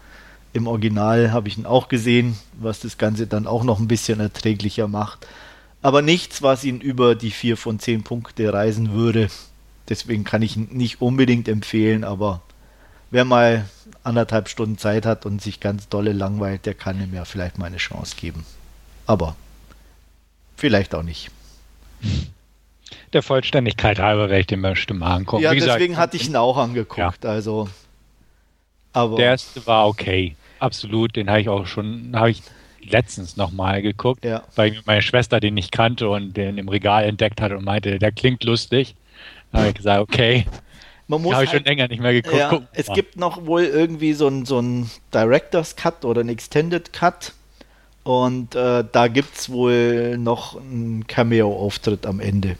Im Original habe ich ihn auch gesehen, was das Ganze dann auch noch ein bisschen erträglicher macht. Aber nichts, was ihn über die 4 von 10 Punkte reisen würde. Deswegen kann ich ihn nicht unbedingt empfehlen, aber wer mal anderthalb Stunden Zeit hat und sich ganz dolle langweilt, der kann ihm ja vielleicht mal eine Chance geben. Aber vielleicht auch nicht. Der Vollständigkeit halber werde ich den bestimmt mal angucken. Ja, deswegen hatte ich ihn auch angeguckt. Ja. Also, aber der erste war okay absolut. Den habe ich auch schon, habe ich letztens nochmal geguckt, ja. weil meine Schwester den nicht kannte und den im Regal entdeckt hat und meinte, der klingt lustig. Habe ich gesagt, okay. Man muss habe ich halt, schon länger nicht mehr geguckt. Ja, es gibt noch wohl irgendwie so ein, so ein Director's Cut oder ein Extended Cut. Und äh, da gibt es wohl noch einen Cameo-Auftritt am Ende.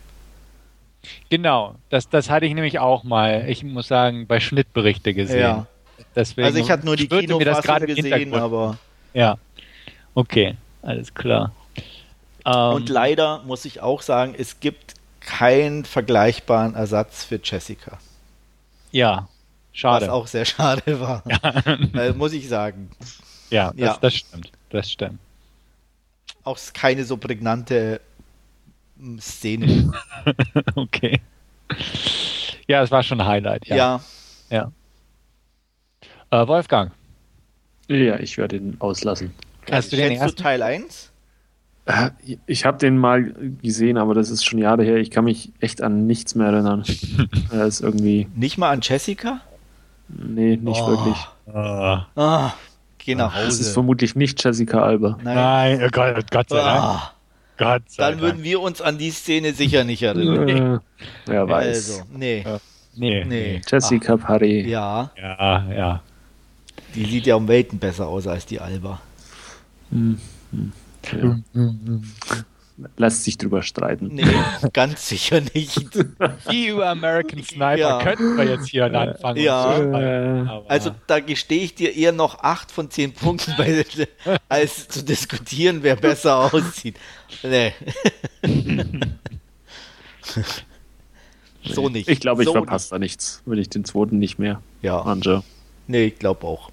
Genau, das, das hatte ich nämlich auch mal, ich muss sagen, bei Schnittberichte gesehen. Ja. Deswegen also ich hatte nur die Kinofassung gesehen, aber... Ja, okay, alles klar. Und ähm, leider muss ich auch sagen, es gibt keinen vergleichbaren Ersatz für Jessica. Ja, schade. Was auch sehr schade war. Ja. <laughs> äh, muss ich sagen. Ja, das, ja. das stimmt. Das stimmt. Auch keine so prägnante hm, Szene. <laughs> okay. Ja, es war schon ein Highlight, ja. Ja. ja. Äh, Wolfgang. Ja, ich werde ihn auslassen. Hast du den ersten? Teil 1? Äh, ich habe den mal gesehen, aber das ist schon Jahre her. Ich kann mich echt an nichts mehr erinnern. <laughs> er ist irgendwie. Nicht mal an Jessica? Nee, nicht oh. wirklich. Ah. ah. Geh nach Hause. Das ist vermutlich nicht Jessica Alba. Nein, Nein oh Gott, oh Gott sei Dank. Ah. Gott sei Dann würden wir uns an die Szene sicher nicht erinnern. Wer weiß. Also, nee. Nee. nee. Jessica Parry. Ja. Ja, ja. Die sieht ja um Welten besser aus als die Alba. Hm. Hm. Ja. Lässt sich drüber streiten. Nee, <laughs> ganz sicher nicht. Wie über American <laughs> Sniper ja. könnten wir jetzt hier anfangen. Ja, äh, also da gestehe ich dir eher noch 8 von 10 Punkten, <laughs> bei, als zu diskutieren, wer besser aussieht. Nee. so nicht. Ich glaube, ich so verpasse da nichts, wenn ich den zweiten nicht mehr. Ja. Anja. Nee, ich glaube auch.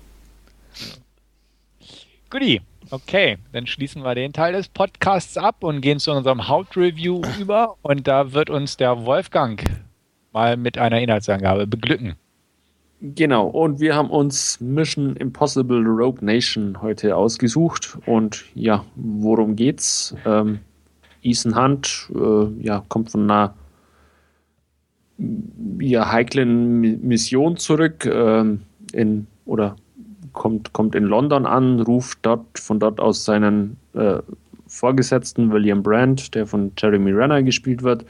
Goodie. Okay, dann schließen wir den Teil des Podcasts ab und gehen zu unserem Hauptreview über. Und da wird uns der Wolfgang mal mit einer Inhaltsangabe beglücken. Genau, und wir haben uns Mission Impossible Rogue Nation heute ausgesucht. Und ja, worum geht's? Ähm, Ethan Hunt äh, ja, kommt von einer ja, heiklen Mission zurück ähm, in oder kommt, kommt in London an, ruft dort von dort aus seinen äh, Vorgesetzten William Brandt, der von Jeremy Renner gespielt wird,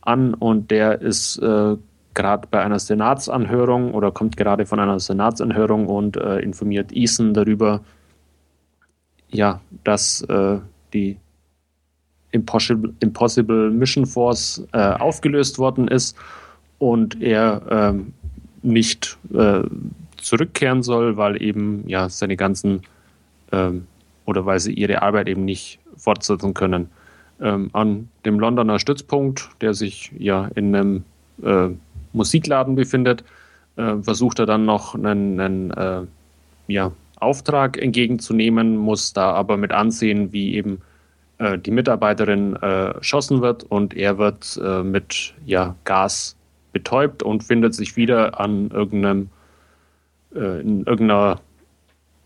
an und der ist äh, gerade bei einer Senatsanhörung oder kommt gerade von einer Senatsanhörung und äh, informiert Ethan darüber, ja, dass äh, die Impossible, Impossible Mission Force äh, aufgelöst worden ist und er ähm, nicht äh, zurückkehren soll, weil eben ja seine ganzen ähm, oder weil sie ihre Arbeit eben nicht fortsetzen können. Ähm, an dem Londoner Stützpunkt, der sich ja in einem äh, Musikladen befindet, äh, versucht er dann noch einen, einen äh, ja, Auftrag entgegenzunehmen, muss da aber mit ansehen, wie eben äh, die Mitarbeiterin äh, erschossen wird und er wird äh, mit ja, Gas betäubt und findet sich wieder an irgendeinem äh, in irgendeiner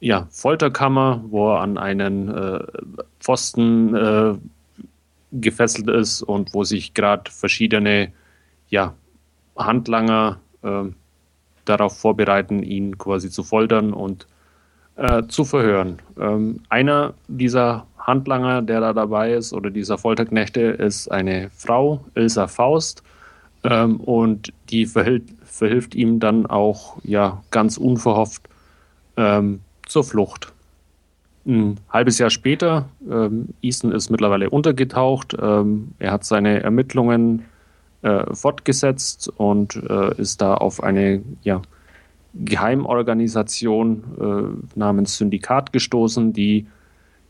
ja, Folterkammer, wo er an einen äh, Pfosten äh, gefesselt ist und wo sich gerade verschiedene ja, Handlanger äh, darauf vorbereiten, ihn quasi zu foltern und äh, zu verhören. Ähm, einer dieser Handlanger, der da dabei ist, oder dieser Folterknechte, ist eine Frau, Ilsa Faust, ähm, und die verhält, verhilft ihm dann auch ja ganz unverhofft ähm, zur Flucht. Ein halbes Jahr später, ähm, Ethan ist mittlerweile untergetaucht, ähm, er hat seine Ermittlungen äh, fortgesetzt und äh, ist da auf eine ja, Geheimorganisation äh, namens Syndikat gestoßen, die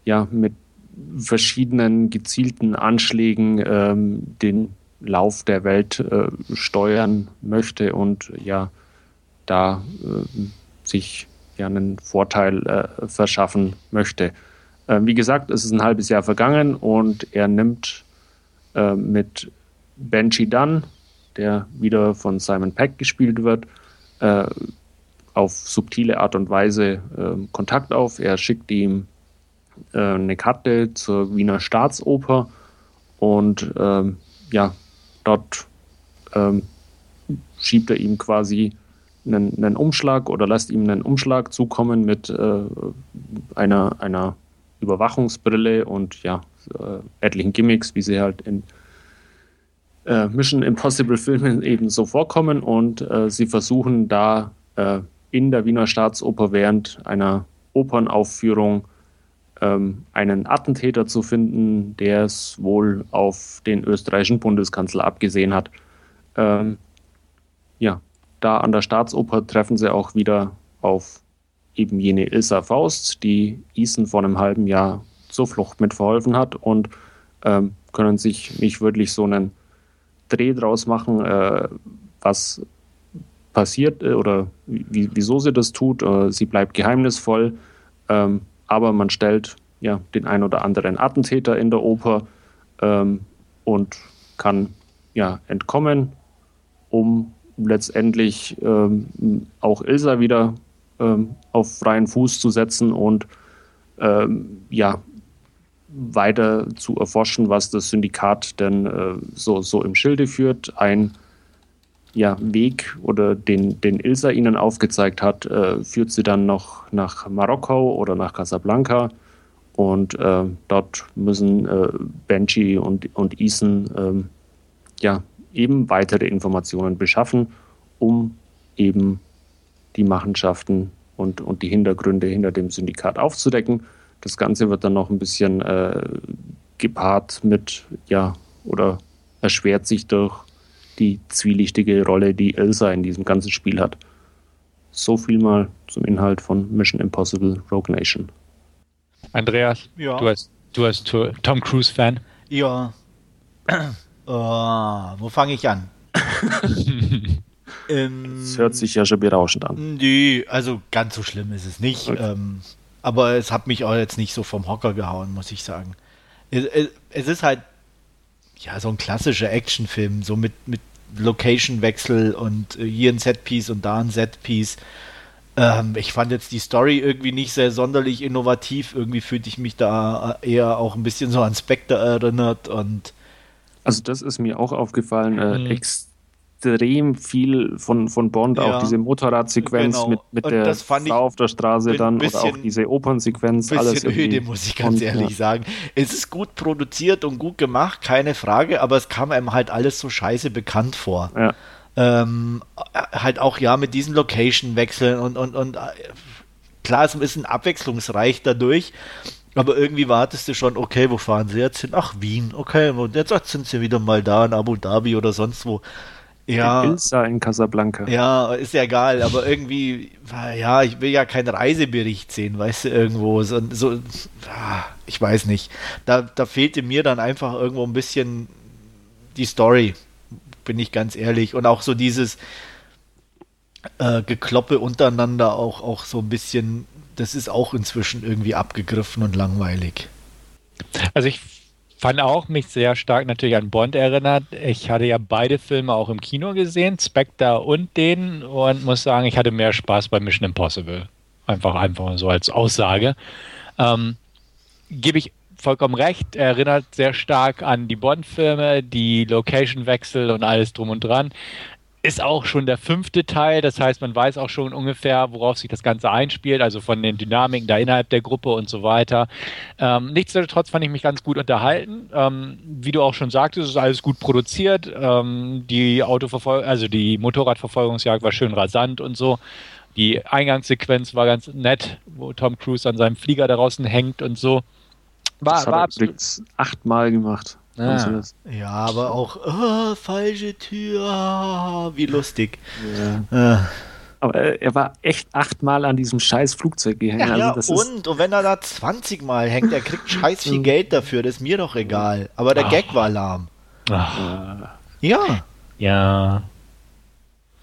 ja mit verschiedenen gezielten Anschlägen ähm, den Lauf der Welt äh, steuern möchte und ja da äh, sich ja einen Vorteil äh, verschaffen möchte. Ähm, wie gesagt, es ist ein halbes Jahr vergangen und er nimmt äh, mit Benji Dunn, der wieder von Simon Peck gespielt wird, äh, auf subtile Art und Weise ähm, Kontakt auf. Er schickt ihm äh, eine Karte zur Wiener Staatsoper und ähm, ja, Dort ähm, schiebt er ihm quasi einen, einen, Umschlag oder lässt ihm einen Umschlag zukommen mit äh, einer, einer Überwachungsbrille und ja, äh, etlichen Gimmicks, wie sie halt in äh, Mission Impossible Filmen eben so vorkommen und äh, sie versuchen da äh, in der Wiener Staatsoper während einer Opernaufführung ähm, einen Attentäter zu finden, der es wohl auf den österreichischen Bundeskanzler abgesehen hat. Ähm, ja, da an der Staatsoper treffen sie auch wieder auf eben jene Ilsa Faust, die Isen vor einem halben Jahr zur Flucht mitverholfen hat und ähm, können sich nicht wirklich so einen Dreh draus machen, äh, was passiert äh, oder wie, wieso sie das tut. Äh, sie bleibt geheimnisvoll. Ähm, aber man stellt ja den ein oder anderen Attentäter in der Oper ähm, und kann ja entkommen, um letztendlich ähm, auch Ilsa wieder ähm, auf freien Fuß zu setzen und ähm, ja weiter zu erforschen, was das Syndikat denn äh, so, so im Schilde führt. Ein ja, Weg oder den, den Ilsa ihnen aufgezeigt hat, äh, führt sie dann noch nach Marokko oder nach Casablanca. Und äh, dort müssen äh, Benji und, und Ethan ähm, ja, eben weitere Informationen beschaffen, um eben die Machenschaften und, und die Hintergründe hinter dem Syndikat aufzudecken. Das Ganze wird dann noch ein bisschen äh, gepaart mit, ja, oder erschwert sich durch die zwielichtige Rolle, die Elsa in diesem ganzen Spiel hat. So viel mal zum Inhalt von Mission Impossible Rogue Nation. Andreas, ja. du hast, du hast Tom Cruise-Fan? Ja. Uh, <clears throat> wo fange ich an? <laughs> ähm, das hört sich ja schon berauschend an. Nee, also ganz so schlimm ist es nicht. Okay. Ähm, aber es hat mich auch jetzt nicht so vom Hocker gehauen, muss ich sagen. Es, es ist halt ja so ein klassischer Actionfilm, so mit, mit Location-Wechsel und äh, hier ein Setpiece und da ein Setpiece. Ähm, ich fand jetzt die Story irgendwie nicht sehr sonderlich innovativ. Irgendwie fühlte ich mich da äh, eher auch ein bisschen so an Spectre erinnert und also das ist mir auch aufgefallen. Äh, mhm extrem viel von, von Bond, ja, auch diese Motorradsequenz genau. mit, mit der Frau auf der Straße dann bisschen, oder auch diese Opernsequenz. Alles öde, muss ich ganz und, ehrlich ja. sagen. Es ist gut produziert und gut gemacht, keine Frage, aber es kam einem halt alles so scheiße bekannt vor. Ja. Ähm, halt auch ja mit diesen Location-Wechseln und, und, und äh, klar, es ist ein bisschen abwechslungsreich dadurch, aber irgendwie wartest du schon, okay, wo fahren sie jetzt hin? Ach, Wien, okay, und jetzt sind sie wieder mal da in Abu Dhabi oder sonst wo ja, Ilsa in Casablanca. Ja, ist ja egal, aber irgendwie, ja, ich will ja keinen Reisebericht sehen, weißt du, irgendwo. So, so ich weiß nicht. Da, da fehlte mir dann einfach irgendwo ein bisschen die Story, bin ich ganz ehrlich. Und auch so dieses äh, Gekloppe untereinander auch, auch so ein bisschen, das ist auch inzwischen irgendwie abgegriffen und langweilig. Also ich fand auch mich sehr stark natürlich an Bond erinnert. Ich hatte ja beide Filme auch im Kino gesehen, Spectre und den, und muss sagen, ich hatte mehr Spaß bei Mission Impossible. Einfach, einfach so als Aussage. Ähm, Gebe ich vollkommen recht, erinnert sehr stark an die Bond-Filme, die Location-Wechsel und alles drum und dran ist auch schon der fünfte Teil. Das heißt, man weiß auch schon ungefähr, worauf sich das Ganze einspielt, also von den Dynamiken da innerhalb der Gruppe und so weiter. Ähm, nichtsdestotrotz fand ich mich ganz gut unterhalten. Ähm, wie du auch schon sagtest, ist alles gut produziert. Ähm, die Autoverfolgung, also die Motorradverfolgungsjagd war schön rasant und so. Die Eingangssequenz war ganz nett, wo Tom Cruise an seinem Flieger da draußen hängt und so. War, das hat war absolut achtmal gemacht. Ah. Ja, aber auch oh, falsche Tür, <laughs> wie lustig. Ja. Äh. Aber er war echt achtmal an diesem scheiß Flugzeug gehängt. Ja, also ja und, und wenn er da 20 Mal hängt, er kriegt scheiß viel <laughs> Geld dafür, das ist mir doch egal. Aber der Ach. Gag war lahm. Ach. Ja. Ja.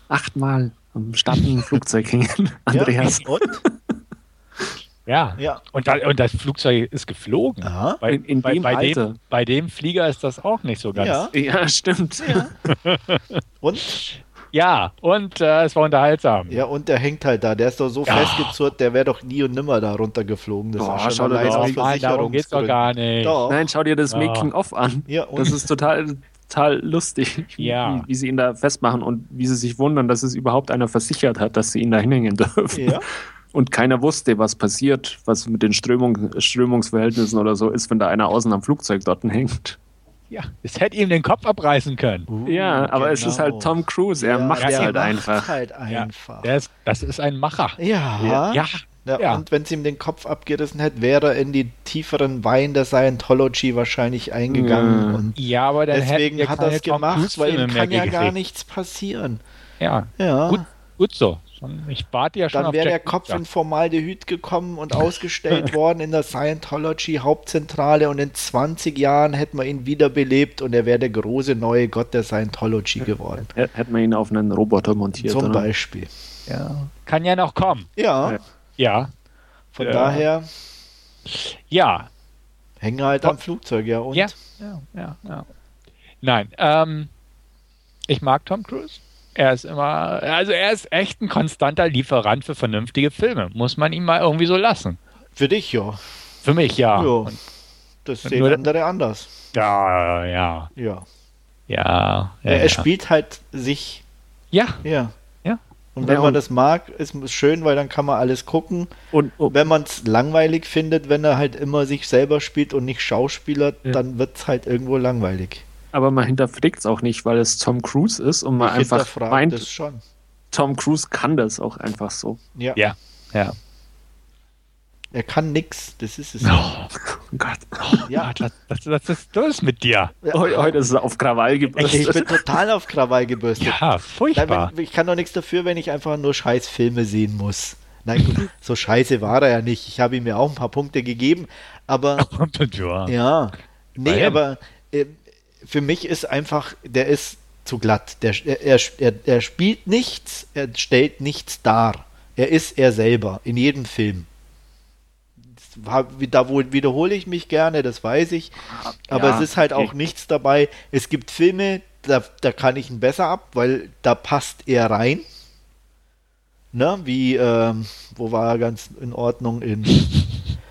Achtmal am starken Flugzeug hängen, <laughs> Andreas. Ja, und? Ja, ja. Und, da, und das Flugzeug ist geflogen. Aha. Bei, in, in bei, bei, dem, bei dem Flieger ist das auch nicht so ganz. Ja, ja stimmt. Ja. <laughs> und? Ja, und äh, es war unterhaltsam. Ja, und der hängt halt da. Der ist doch so ja. festgezurrt, der wäre doch nie und nimmer da runtergeflogen. Das oh, schau dir das Nein, darum geht's doch gar nicht. Doch. Nein, schau dir das ja. Making-of an. Ja, und? Das ist total total lustig, ja. wie, wie, sie ihn da festmachen und wie sie sich wundern, dass es überhaupt einer versichert hat, dass sie ihn da hinhängen dürfen. Ja. Und keiner wusste, was passiert, was mit den Strömung, Strömungsverhältnissen oder so ist, wenn da einer außen am Flugzeug dort hängt. Ja, es hätte ihm den Kopf abreißen können. Uh, ja, aber genau. es ist halt genau. Tom Cruise, er ja, macht es halt einfach. Halt einfach. Ja, ist, das ist ein Macher. Ja. Ja. ja. ja und wenn es ihm den Kopf abgerissen hätte, wäre er in die tieferen Weine der Scientology wahrscheinlich eingegangen. Und ja, aber dann deswegen hat er es gemacht, weil ihm kann ja gar nichts passieren. Ja, ja. Gut, gut so. Ich warte ja schon Dann wäre der Kopf in Formaldehyd gekommen und ausgestellt <laughs> worden in der Scientology Hauptzentrale und in 20 Jahren hätten wir ihn wiederbelebt und er wäre der große neue Gott der Scientology geworden. Hätten wir ihn auf einen Roboter montiert. Zum oder? Beispiel. Ja. Kann ja noch kommen. Ja. Ja. Von ja. daher. Ja. Hängen halt am Flugzeug, ja. Und? Ja, ja, ja. ja. Nein, ähm, ich mag Tom Cruise. Er ist immer, also er ist echt ein konstanter Lieferant für vernünftige Filme. Muss man ihm mal irgendwie so lassen. Für dich, ja. Für mich, ja. ja. Das sehen Nur, andere anders. Ja, ja. Ja. Ja. ja er, er spielt halt sich. Ja. Ja. Und wenn man das mag, ist es schön, weil dann kann man alles gucken. Und oh. wenn man es langweilig findet, wenn er halt immer sich selber spielt und nicht Schauspieler, ja. dann wird es halt irgendwo langweilig. Aber man hinterfragt es auch nicht, weil es Tom Cruise ist und man ich einfach meint, das schon. Tom Cruise kann das auch einfach so. Ja. Ja. ja. Er kann nix, das ist es. Oh, Gott. Oh, ja. Was, was, was ist los mit dir? Heute ist es auf Krawall gebürstet. Ich bin <laughs> total auf Krawall gebürstet. Ja, furchtbar. Ich kann doch nichts dafür, wenn ich einfach nur scheiß Filme sehen muss. Nein, gut, <laughs> so scheiße war er ja nicht. Ich habe ihm ja auch ein paar Punkte gegeben, aber. <laughs> ja. ja. Nee, aber äh, für mich ist einfach, der ist zu glatt. Der, er, er, er spielt nichts, er stellt nichts dar. Er ist er selber in jedem Film da wiederhole ich mich gerne, das weiß ich. Aber ja, es ist halt auch nichts dabei. Es gibt Filme, da, da kann ich ihn besser ab, weil da passt er rein. Ne? Wie, ähm, wo war er ganz in Ordnung in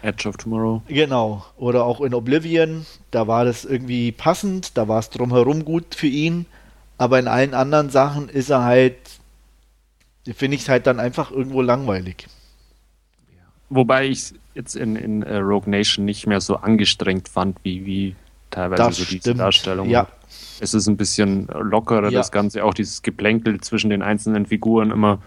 Edge of Tomorrow. Genau. Oder auch in Oblivion. Da war das irgendwie passend, da war es drumherum gut für ihn. Aber in allen anderen Sachen ist er halt, finde ich es halt dann einfach irgendwo langweilig. Wobei ich jetzt in, in uh, Rogue Nation nicht mehr so angestrengt fand, wie, wie teilweise das so diese stimmt. Darstellung. Ja. Es ist ein bisschen lockerer, ja. das Ganze, auch dieses Geplänkel zwischen den einzelnen Figuren immer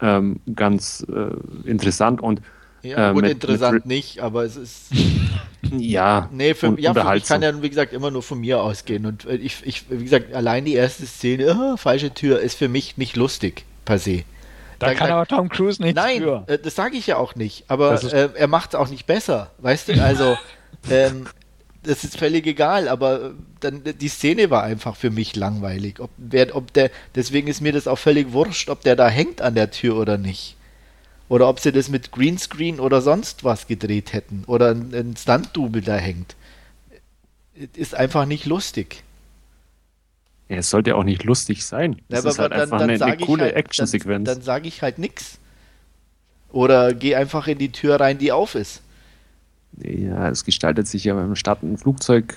ähm, ganz äh, interessant und ja, äh, gut, mit, interessant mit nicht, aber es ist. <laughs> ja, nee, für, ja für, ich kann ja, wie gesagt, immer nur von mir ausgehen. Und äh, ich, ich wie gesagt, allein die erste Szene, oh, falsche Tür, ist für mich nicht lustig, per se. Da, da kann aber Tom Cruise nichts Nein, für. Äh, das sage ich ja auch nicht. Aber äh, er macht es auch nicht besser. Weißt du? Also, <laughs> ähm, das ist völlig egal. Aber äh, dann die Szene war einfach für mich langweilig. Ob, wer, ob der, deswegen ist mir das auch völlig wurscht, ob der da hängt an der Tür oder nicht. Oder ob sie das mit Greenscreen oder sonst was gedreht hätten. Oder ein, ein Stunt-Double da hängt. Ist einfach nicht lustig. Ja, es sollte auch nicht lustig sein. Das ja, ist halt dann, einfach dann eine, eine coole halt, Actionsequenz. Dann, dann sage ich halt nichts. Oder geh einfach in die Tür rein, die auf ist. Ja, es gestaltet sich ja beim startenden Flugzeug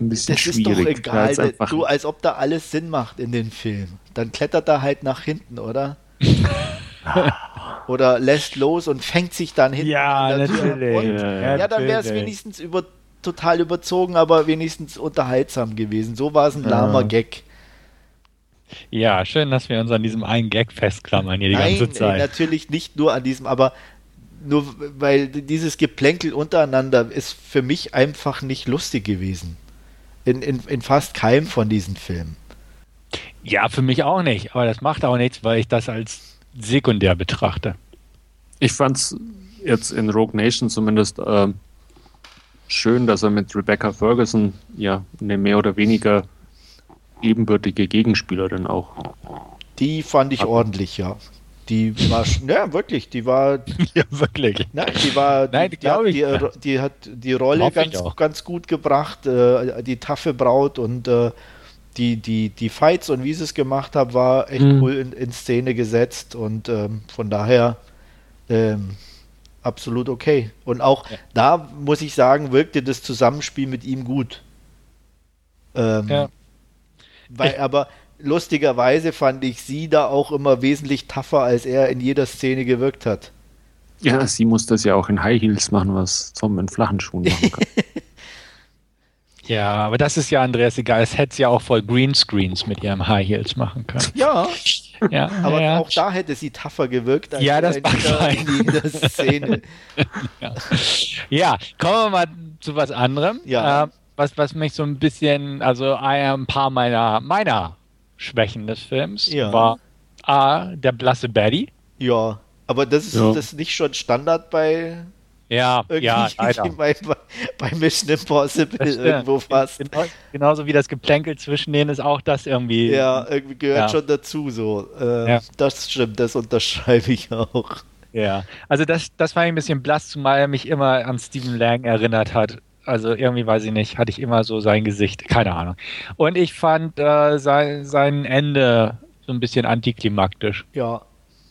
ein bisschen das schwierig. Das ist doch egal. Du, als ob da alles Sinn macht in den Film. Dann klettert er halt nach hinten, oder? <laughs> oder lässt los und fängt sich dann hinten ja, natürlich. Ja, ja, dann wäre es wenigstens über, total überzogen, aber wenigstens unterhaltsam gewesen. So war es ein lahmer Gag. Ja, schön, dass wir uns an diesem einen Gag festklammern hier die Nein, ganze Zeit. natürlich nicht nur an diesem, aber nur weil dieses Geplänkel untereinander ist für mich einfach nicht lustig gewesen. In, in, in fast keinem von diesen Filmen. Ja, für mich auch nicht, aber das macht auch nichts, weil ich das als sekundär betrachte. Ich fand es jetzt in Rogue Nation zumindest äh, schön, dass er mit Rebecca Ferguson ja eine mehr oder weniger ebenbürtige Gegenspielerin auch. Die fand ich ordentlich, ja. Die war, ja, wirklich, die war. <laughs> Ja, wirklich. Na, die war, Nein, die, die, hat, die, die, hat die Rolle ganz, ganz gut gebracht, äh, die taffe Braut und äh, die, die, die Fights und wie sie es gemacht hat, war echt mhm. cool in, in, Szene gesetzt und ähm, von daher ähm, absolut okay. Und auch ja. da muss ich sagen, wirkte das Zusammenspiel mit ihm gut. Ähm, ja. Weil, ich, aber lustigerweise fand ich sie da auch immer wesentlich tougher, als er in jeder Szene gewirkt hat. Ja, sie muss das ja auch in High Heels machen, was Tom in flachen Schuhen machen kann. <laughs> ja, aber das ist ja, Andreas, egal. Es hätte sie ja auch voll Greenscreens mit ihrem High Heels machen können. Ja, ja aber ja. auch da hätte sie tougher gewirkt als ja, das in, jeder Szene. <laughs> ja. ja. kommen wir mal zu was anderem. Ja. Äh, was, was mich so ein bisschen, also ein paar meiner, meiner Schwächen des Films ja. war A, der blasse Baddy. Ja, aber das ist ja. das nicht schon Standard bei ja, ja, <laughs> bei, bei Mission Impossible irgendwo fast. Genau, genauso wie das Geplänkel zwischen denen ist auch das irgendwie. Ja, irgendwie gehört ja. schon dazu so. Äh, ja. Das stimmt, das unterschreibe ich auch. Ja, also das, das war ein bisschen blass, zumal er mich immer an Stephen Lang erinnert hat. Also irgendwie weiß ich nicht, hatte ich immer so sein Gesicht, keine Ahnung. Und ich fand äh, sein, sein Ende so ein bisschen antiklimaktisch. Ja,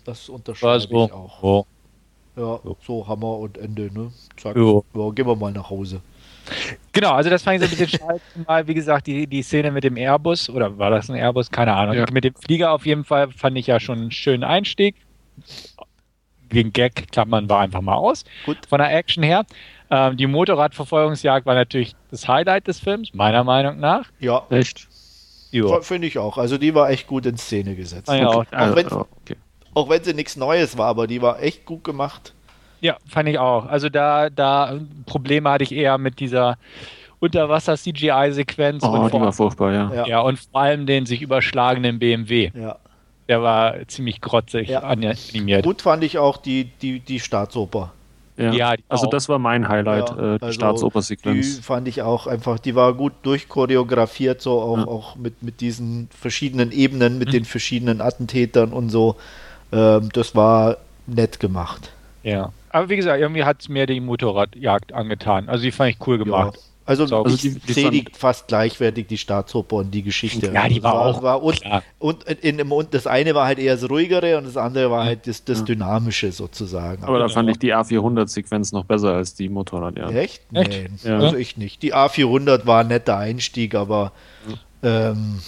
das unterschreibe so, ich auch. Oh. Ja, so Hammer und Ende, ne? Zack. Ja. ja. gehen wir mal nach Hause. Genau, also das fand ich so ein bisschen schade. Mal, wie gesagt, die, die Szene mit dem Airbus, oder war das ein Airbus? Keine Ahnung. Ja. Mit dem Flieger auf jeden Fall fand ich ja schon einen schönen Einstieg. Den Gag klammern wir einfach mal aus. Gut. Von der Action her. Ähm, die Motorradverfolgungsjagd war natürlich das Highlight des Films, meiner Meinung nach. Ja. Echt? Finde ich auch. Also die war echt gut in Szene gesetzt. Ja, okay. auch, auch, wenn, okay. Auch wenn sie nichts Neues war, aber die war echt gut gemacht. Ja, fand ich auch. Also da, da Probleme hatte ich eher mit dieser Unterwasser-CGI-Sequenz. Oh, die war furchtbar, ja. ja. ja. und vor allem den sich überschlagenen BMW. Ja. Der war ziemlich grotzig ja. animiert. Gut fand ich auch die, die, die Staatsoper. Ja, ja also auch. das war mein Highlight, ja, äh, die also Staatsoper-Sequenz. Die fand ich auch einfach, die war gut durchchoreografiert, so auch, ja. auch mit, mit diesen verschiedenen Ebenen, mit mhm. den verschiedenen Attentätern und so. Ähm, das war nett gemacht. Ja. Aber wie gesagt, irgendwie hat es mir die Motorradjagd angetan. Also die fand ich cool gemacht. Ja. Also, also ich die, sehe die fast gleichwertig, die Staatsoper und die Geschichte. Ja, die war, war auch. War und, und, in, in, und, das eine war halt eher das ruhigere und das andere war halt das, das Dynamische sozusagen. Aber, da fand ich die A400-Sequenz noch besser als die Motorradjagd. Echt? Nee, Ja. also ich nicht. Die A400 war ein netter Einstieg, aber ähm,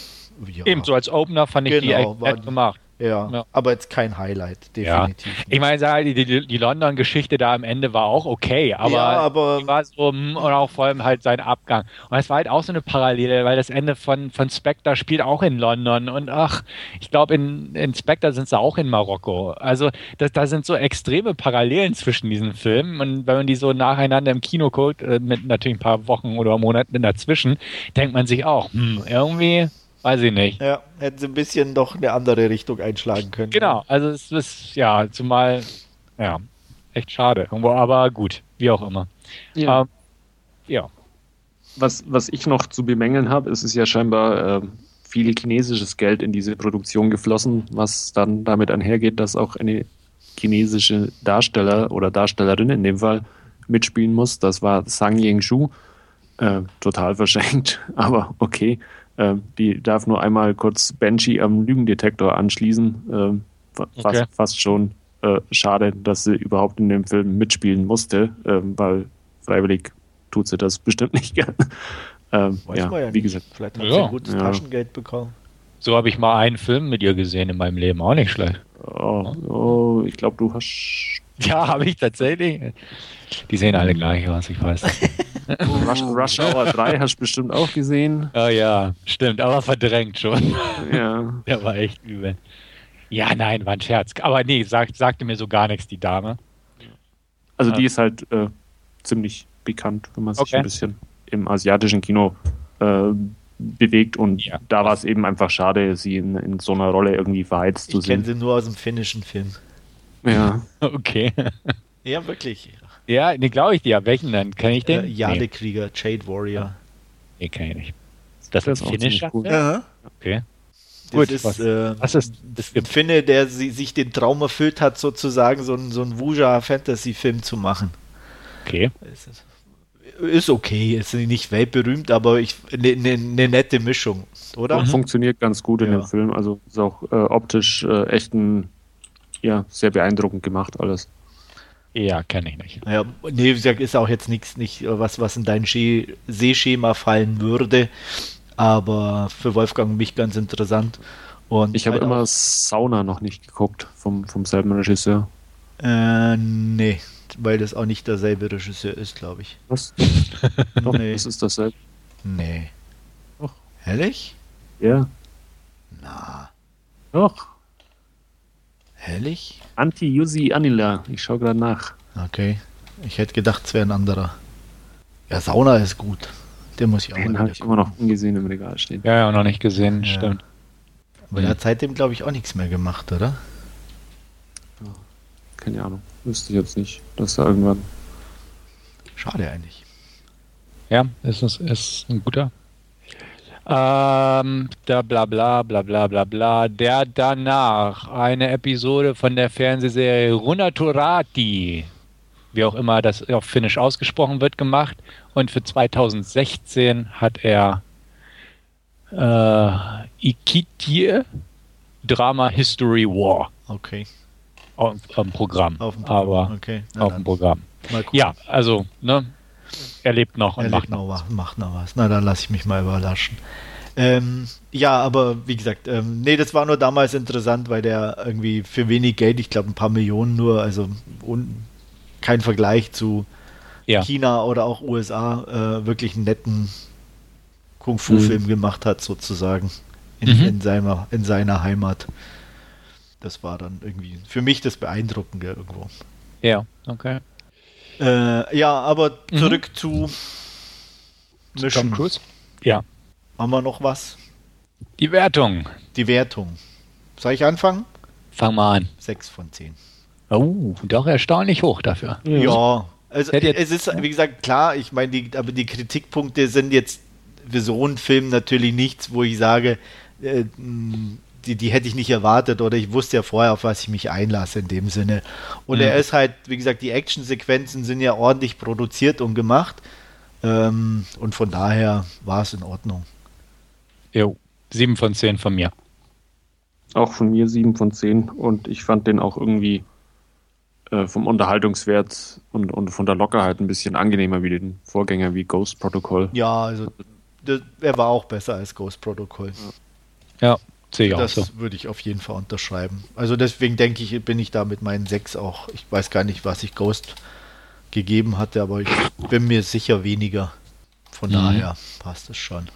ja. Ebenso als Opener fand ich genau, die echt nett gemacht. Ja, ja, aber jetzt kein Highlight, definitiv. Ja. Ich meine, die, die, London-Geschichte da am Ende war auch okay, aber, ja, aber war so, hm, und auch vor allem halt sein Abgang. Und es war halt auch so eine Parallele, weil das Ende von, von Spectre spielt auch in London und ach, ich glaube, in, in Spectre sind sie auch in Marokko. Also, das, da sind so extreme Parallelen zwischen diesen Filmen und wenn man die so nacheinander im Kino guckt, äh, mit natürlich ein paar Wochen oder Monaten dazwischen, denkt man sich auch, hm, irgendwie Weiß ich nicht. Ja, hätten sie ein bisschen doch eine andere Richtung einschlagen können. Genau, also es ist, ja, zumal, ja, echt schade. Aber gut, wie auch immer. Ja. Ähm, ja. Was, was ich noch zu bemängeln habe, ist es ja scheinbar äh, viel chinesisches Geld in diese Produktion geflossen, was dann damit einhergeht, dass auch eine chinesische Darsteller oder Darstellerin in dem Fall mitspielen muss. Das war Sang Yengshu. Äh, total verschenkt, <laughs> aber okay. Ähm, die darf nur einmal kurz Banshee am Lügendetektor anschließen. Fast, okay. fast schon äh, schade, dass sie überhaupt in dem Film mitspielen musste, ähm, weil freiwillig tut sie das bestimmt <laughs> nicht gern. Ähm, Weiß ja, man ja wie gesagt. Vielleicht hat ja. sie ein gutes ja. Taschengeld bekommen. So habe ich mal einen Film mit ihr gesehen in meinem Leben, auch nicht schlecht. Oh, oh ich glaube, du hast. Ja, <laughs> habe ich tatsächlich. Die sehen alle gleich aus, ich weiß. <laughs> Rush, Rush Hour 3 hast du bestimmt auch gesehen. Oh ja, stimmt, aber verdrängt schon. Ja. <laughs> Der war echt übel. Ja, nein, war ein Scherz. Aber nee, sag, sagte mir so gar nichts, die Dame. Also die ist halt äh, ziemlich bekannt, wenn man sich okay. ein bisschen im asiatischen Kino äh, bewegt und ja. da war es eben einfach schade, sie in, in, so einer Rolle irgendwie verheizt ich zu sehen. Ich kenne sie nur aus dem finnischen Film. Ja. <laughs> okay. Ja, wirklich. Ja, nee, glaube ich dir. Welchen dann? Kenne ich den? Äh, Jadekrieger, nee. Jade Warrior. Nee, kenne ich nicht. Das ist ein finnischer cool. Ja. Okay. Gut, ist, was, äh, was ist das? Ein Finne, der sie, sich den Traum erfüllt hat, sozusagen so einen so ein Wuja-Fantasy-Film zu machen. Okay. Ist, ist okay, ist nicht weltberühmt, aber eine ne, ne nette Mischung, oder? Mhm. Funktioniert ganz gut in ja. dem Film, also ist auch äh, optisch äh, echt ein, ja, sehr beeindruckend gemacht alles. Ja, kenne ich nicht. Ja, nee, ist auch jetzt nichts, nicht was, was in dein Sehschema fallen würde, aber für Wolfgang und mich ganz interessant. Und ich habe halt immer Sauna noch nicht geguckt vom, vom selben Regisseur. Äh, nee, weil das auch nicht derselbe Regisseur ist, glaube ich. Was? <laughs> Doch, nee. Das ist dasselbe. Nee. Doch. Ehrlich? Ja. Na. Doch. Ehrlich? Anti-Yusi Anila. Ich schaue gerade nach. Okay. Ich hätte gedacht, es wäre ein anderer. Ja, Sauna ist gut. Den muss ich auch Den habe ich immer noch ungesehen im Regal stehen. Ja, ja, noch nicht gesehen, ja. stimmt. Aber er hat seitdem, glaube ich, auch nichts mehr gemacht, oder? Ja, keine Ahnung. Wüsste ich jetzt nicht, dass er irgendwann. Schade eigentlich. Ja, es ist, ist ein guter. Ähm, da bla bla bla bla bla bla. Der danach eine Episode von der Fernsehserie Runaturati, wie auch immer das auf Finnisch ausgesprochen wird, gemacht. Und für 2016 hat er äh, Ikitie Drama History War. Okay. Auf, auf dem Programm. Auf dem Programm. Aber okay. auf dem Programm. Ja, also, ne, Er lebt noch und er macht noch was. Macht noch was. Na, dann lasse ich mich mal überraschen. Ähm, ja, aber wie gesagt, ähm, nee, das war nur damals interessant, weil der irgendwie für wenig Geld, ich glaube ein paar Millionen nur, also kein Vergleich zu ja. China oder auch USA, äh, wirklich einen netten Kung-Fu-Film mhm. gemacht hat, sozusagen, in, mhm. in, seiner, in seiner Heimat. Das war dann irgendwie für mich das Beeindruckende irgendwo. Ja, okay. Äh, ja, aber mhm. zurück zu Mission. Tom Cruise? Ja. Haben wir noch was? Die Wertung. Die Wertung. Soll ich anfangen? Fang mal an. 6 von 10. Oh, doch erstaunlich hoch dafür. Ja, also es ist, wie gesagt, klar, ich meine, die, aber die Kritikpunkte sind jetzt für so einen Film natürlich nichts, wo ich sage, äh, die, die hätte ich nicht erwartet oder ich wusste ja vorher, auf was ich mich einlasse in dem Sinne. Und mhm. er ist halt, wie gesagt, die Actionsequenzen sind ja ordentlich produziert und gemacht. Ähm, und von daher war es in Ordnung. Jo, 7 von 10 von mir. Auch von mir 7 von 10 und ich fand den auch irgendwie äh, vom Unterhaltungswert und, und von der Lockerheit ein bisschen angenehmer wie den Vorgänger wie Ghost Protocol. Ja, also das, er war auch besser als Ghost Protocol. Ja, sehe ich das so. Würde ich auf jeden Fall unterschreiben. Also deswegen denke ich, bin ich da mit meinen 6 auch. Ich weiß gar nicht, was ich Ghost gegeben hatte, aber ich bin mir sicher weniger. Von mhm. daher passt es schon.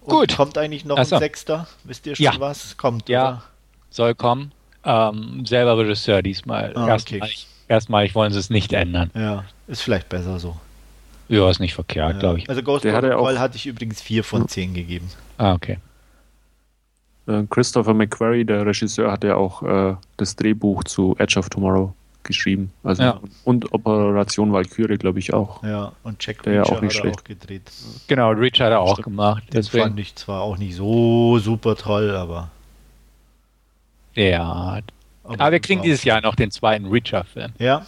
Und Gut. Kommt eigentlich noch Achso. ein Sechster? Wisst ihr schon ja. was? Kommt, ja. Oder? Soll kommen. Ähm, selber Regisseur diesmal. Ah, erstmalig, okay. erstmalig wollen sie es nicht ändern. Ja, ist vielleicht besser so. Ja, ist nicht verkehrt, ja. glaube ich. Also Ghost Der Protocol hatte ich übrigens 4 von 10 gegeben. Ah, okay. Äh, Christopher McQuarrie, der Regisseur, hat ja auch äh, das Drehbuch zu Edge of Tomorrow geschrieben. Also ja. und Operation Valkyrie, glaube ich auch. Ja, und Jack der Reacher auch nicht hat schlecht. auch gedreht. Genau, Reacher hat er auch gemacht. Das fand ich zwar auch nicht so super toll, aber. Ja. Aber, aber wir kriegen dieses Jahr noch den zweiten Reacher-Film. Ja?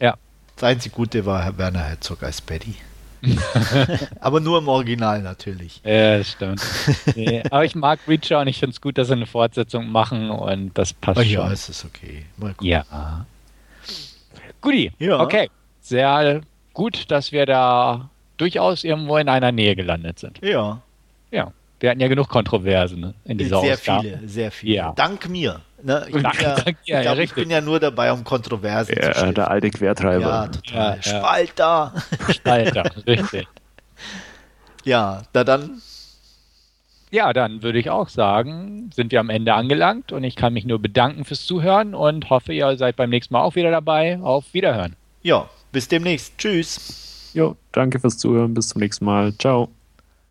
Ja. Das einzige Gute war Herr Werner Herzog als Betty. <laughs> aber nur im Original natürlich. Ja, das stimmt. nee, aber ich mag Reacher und ich finde es gut, dass sie eine Fortsetzung machen und das passt oh, ja, schon. Ja, es ist okay. Ja. Guti, ja. okay. Sehr gut, dass wir da durchaus irgendwo in einer Nähe gelandet sind. Ja. Ja. Wir hatten ja genug Kontroversen in dieser Sehr Ausgabe. viele, sehr viele. Ja. Dank mir. Ne? Ich, dank, ja, dank, ja, ich, glaub, ich bin ja nur dabei, um Kontroversen ja, zu stellen. Der alte Quertreiber. Ja, total. Spalter. Spalter, <laughs> richtig. Ja, da dann ja, dann würde ich auch sagen, sind wir am Ende angelangt und ich kann mich nur bedanken fürs Zuhören und hoffe, ihr seid beim nächsten Mal auch wieder dabei. Auf Wiederhören. Ja, bis demnächst. Tschüss. Jo, danke fürs Zuhören. Bis zum nächsten Mal. Ciao.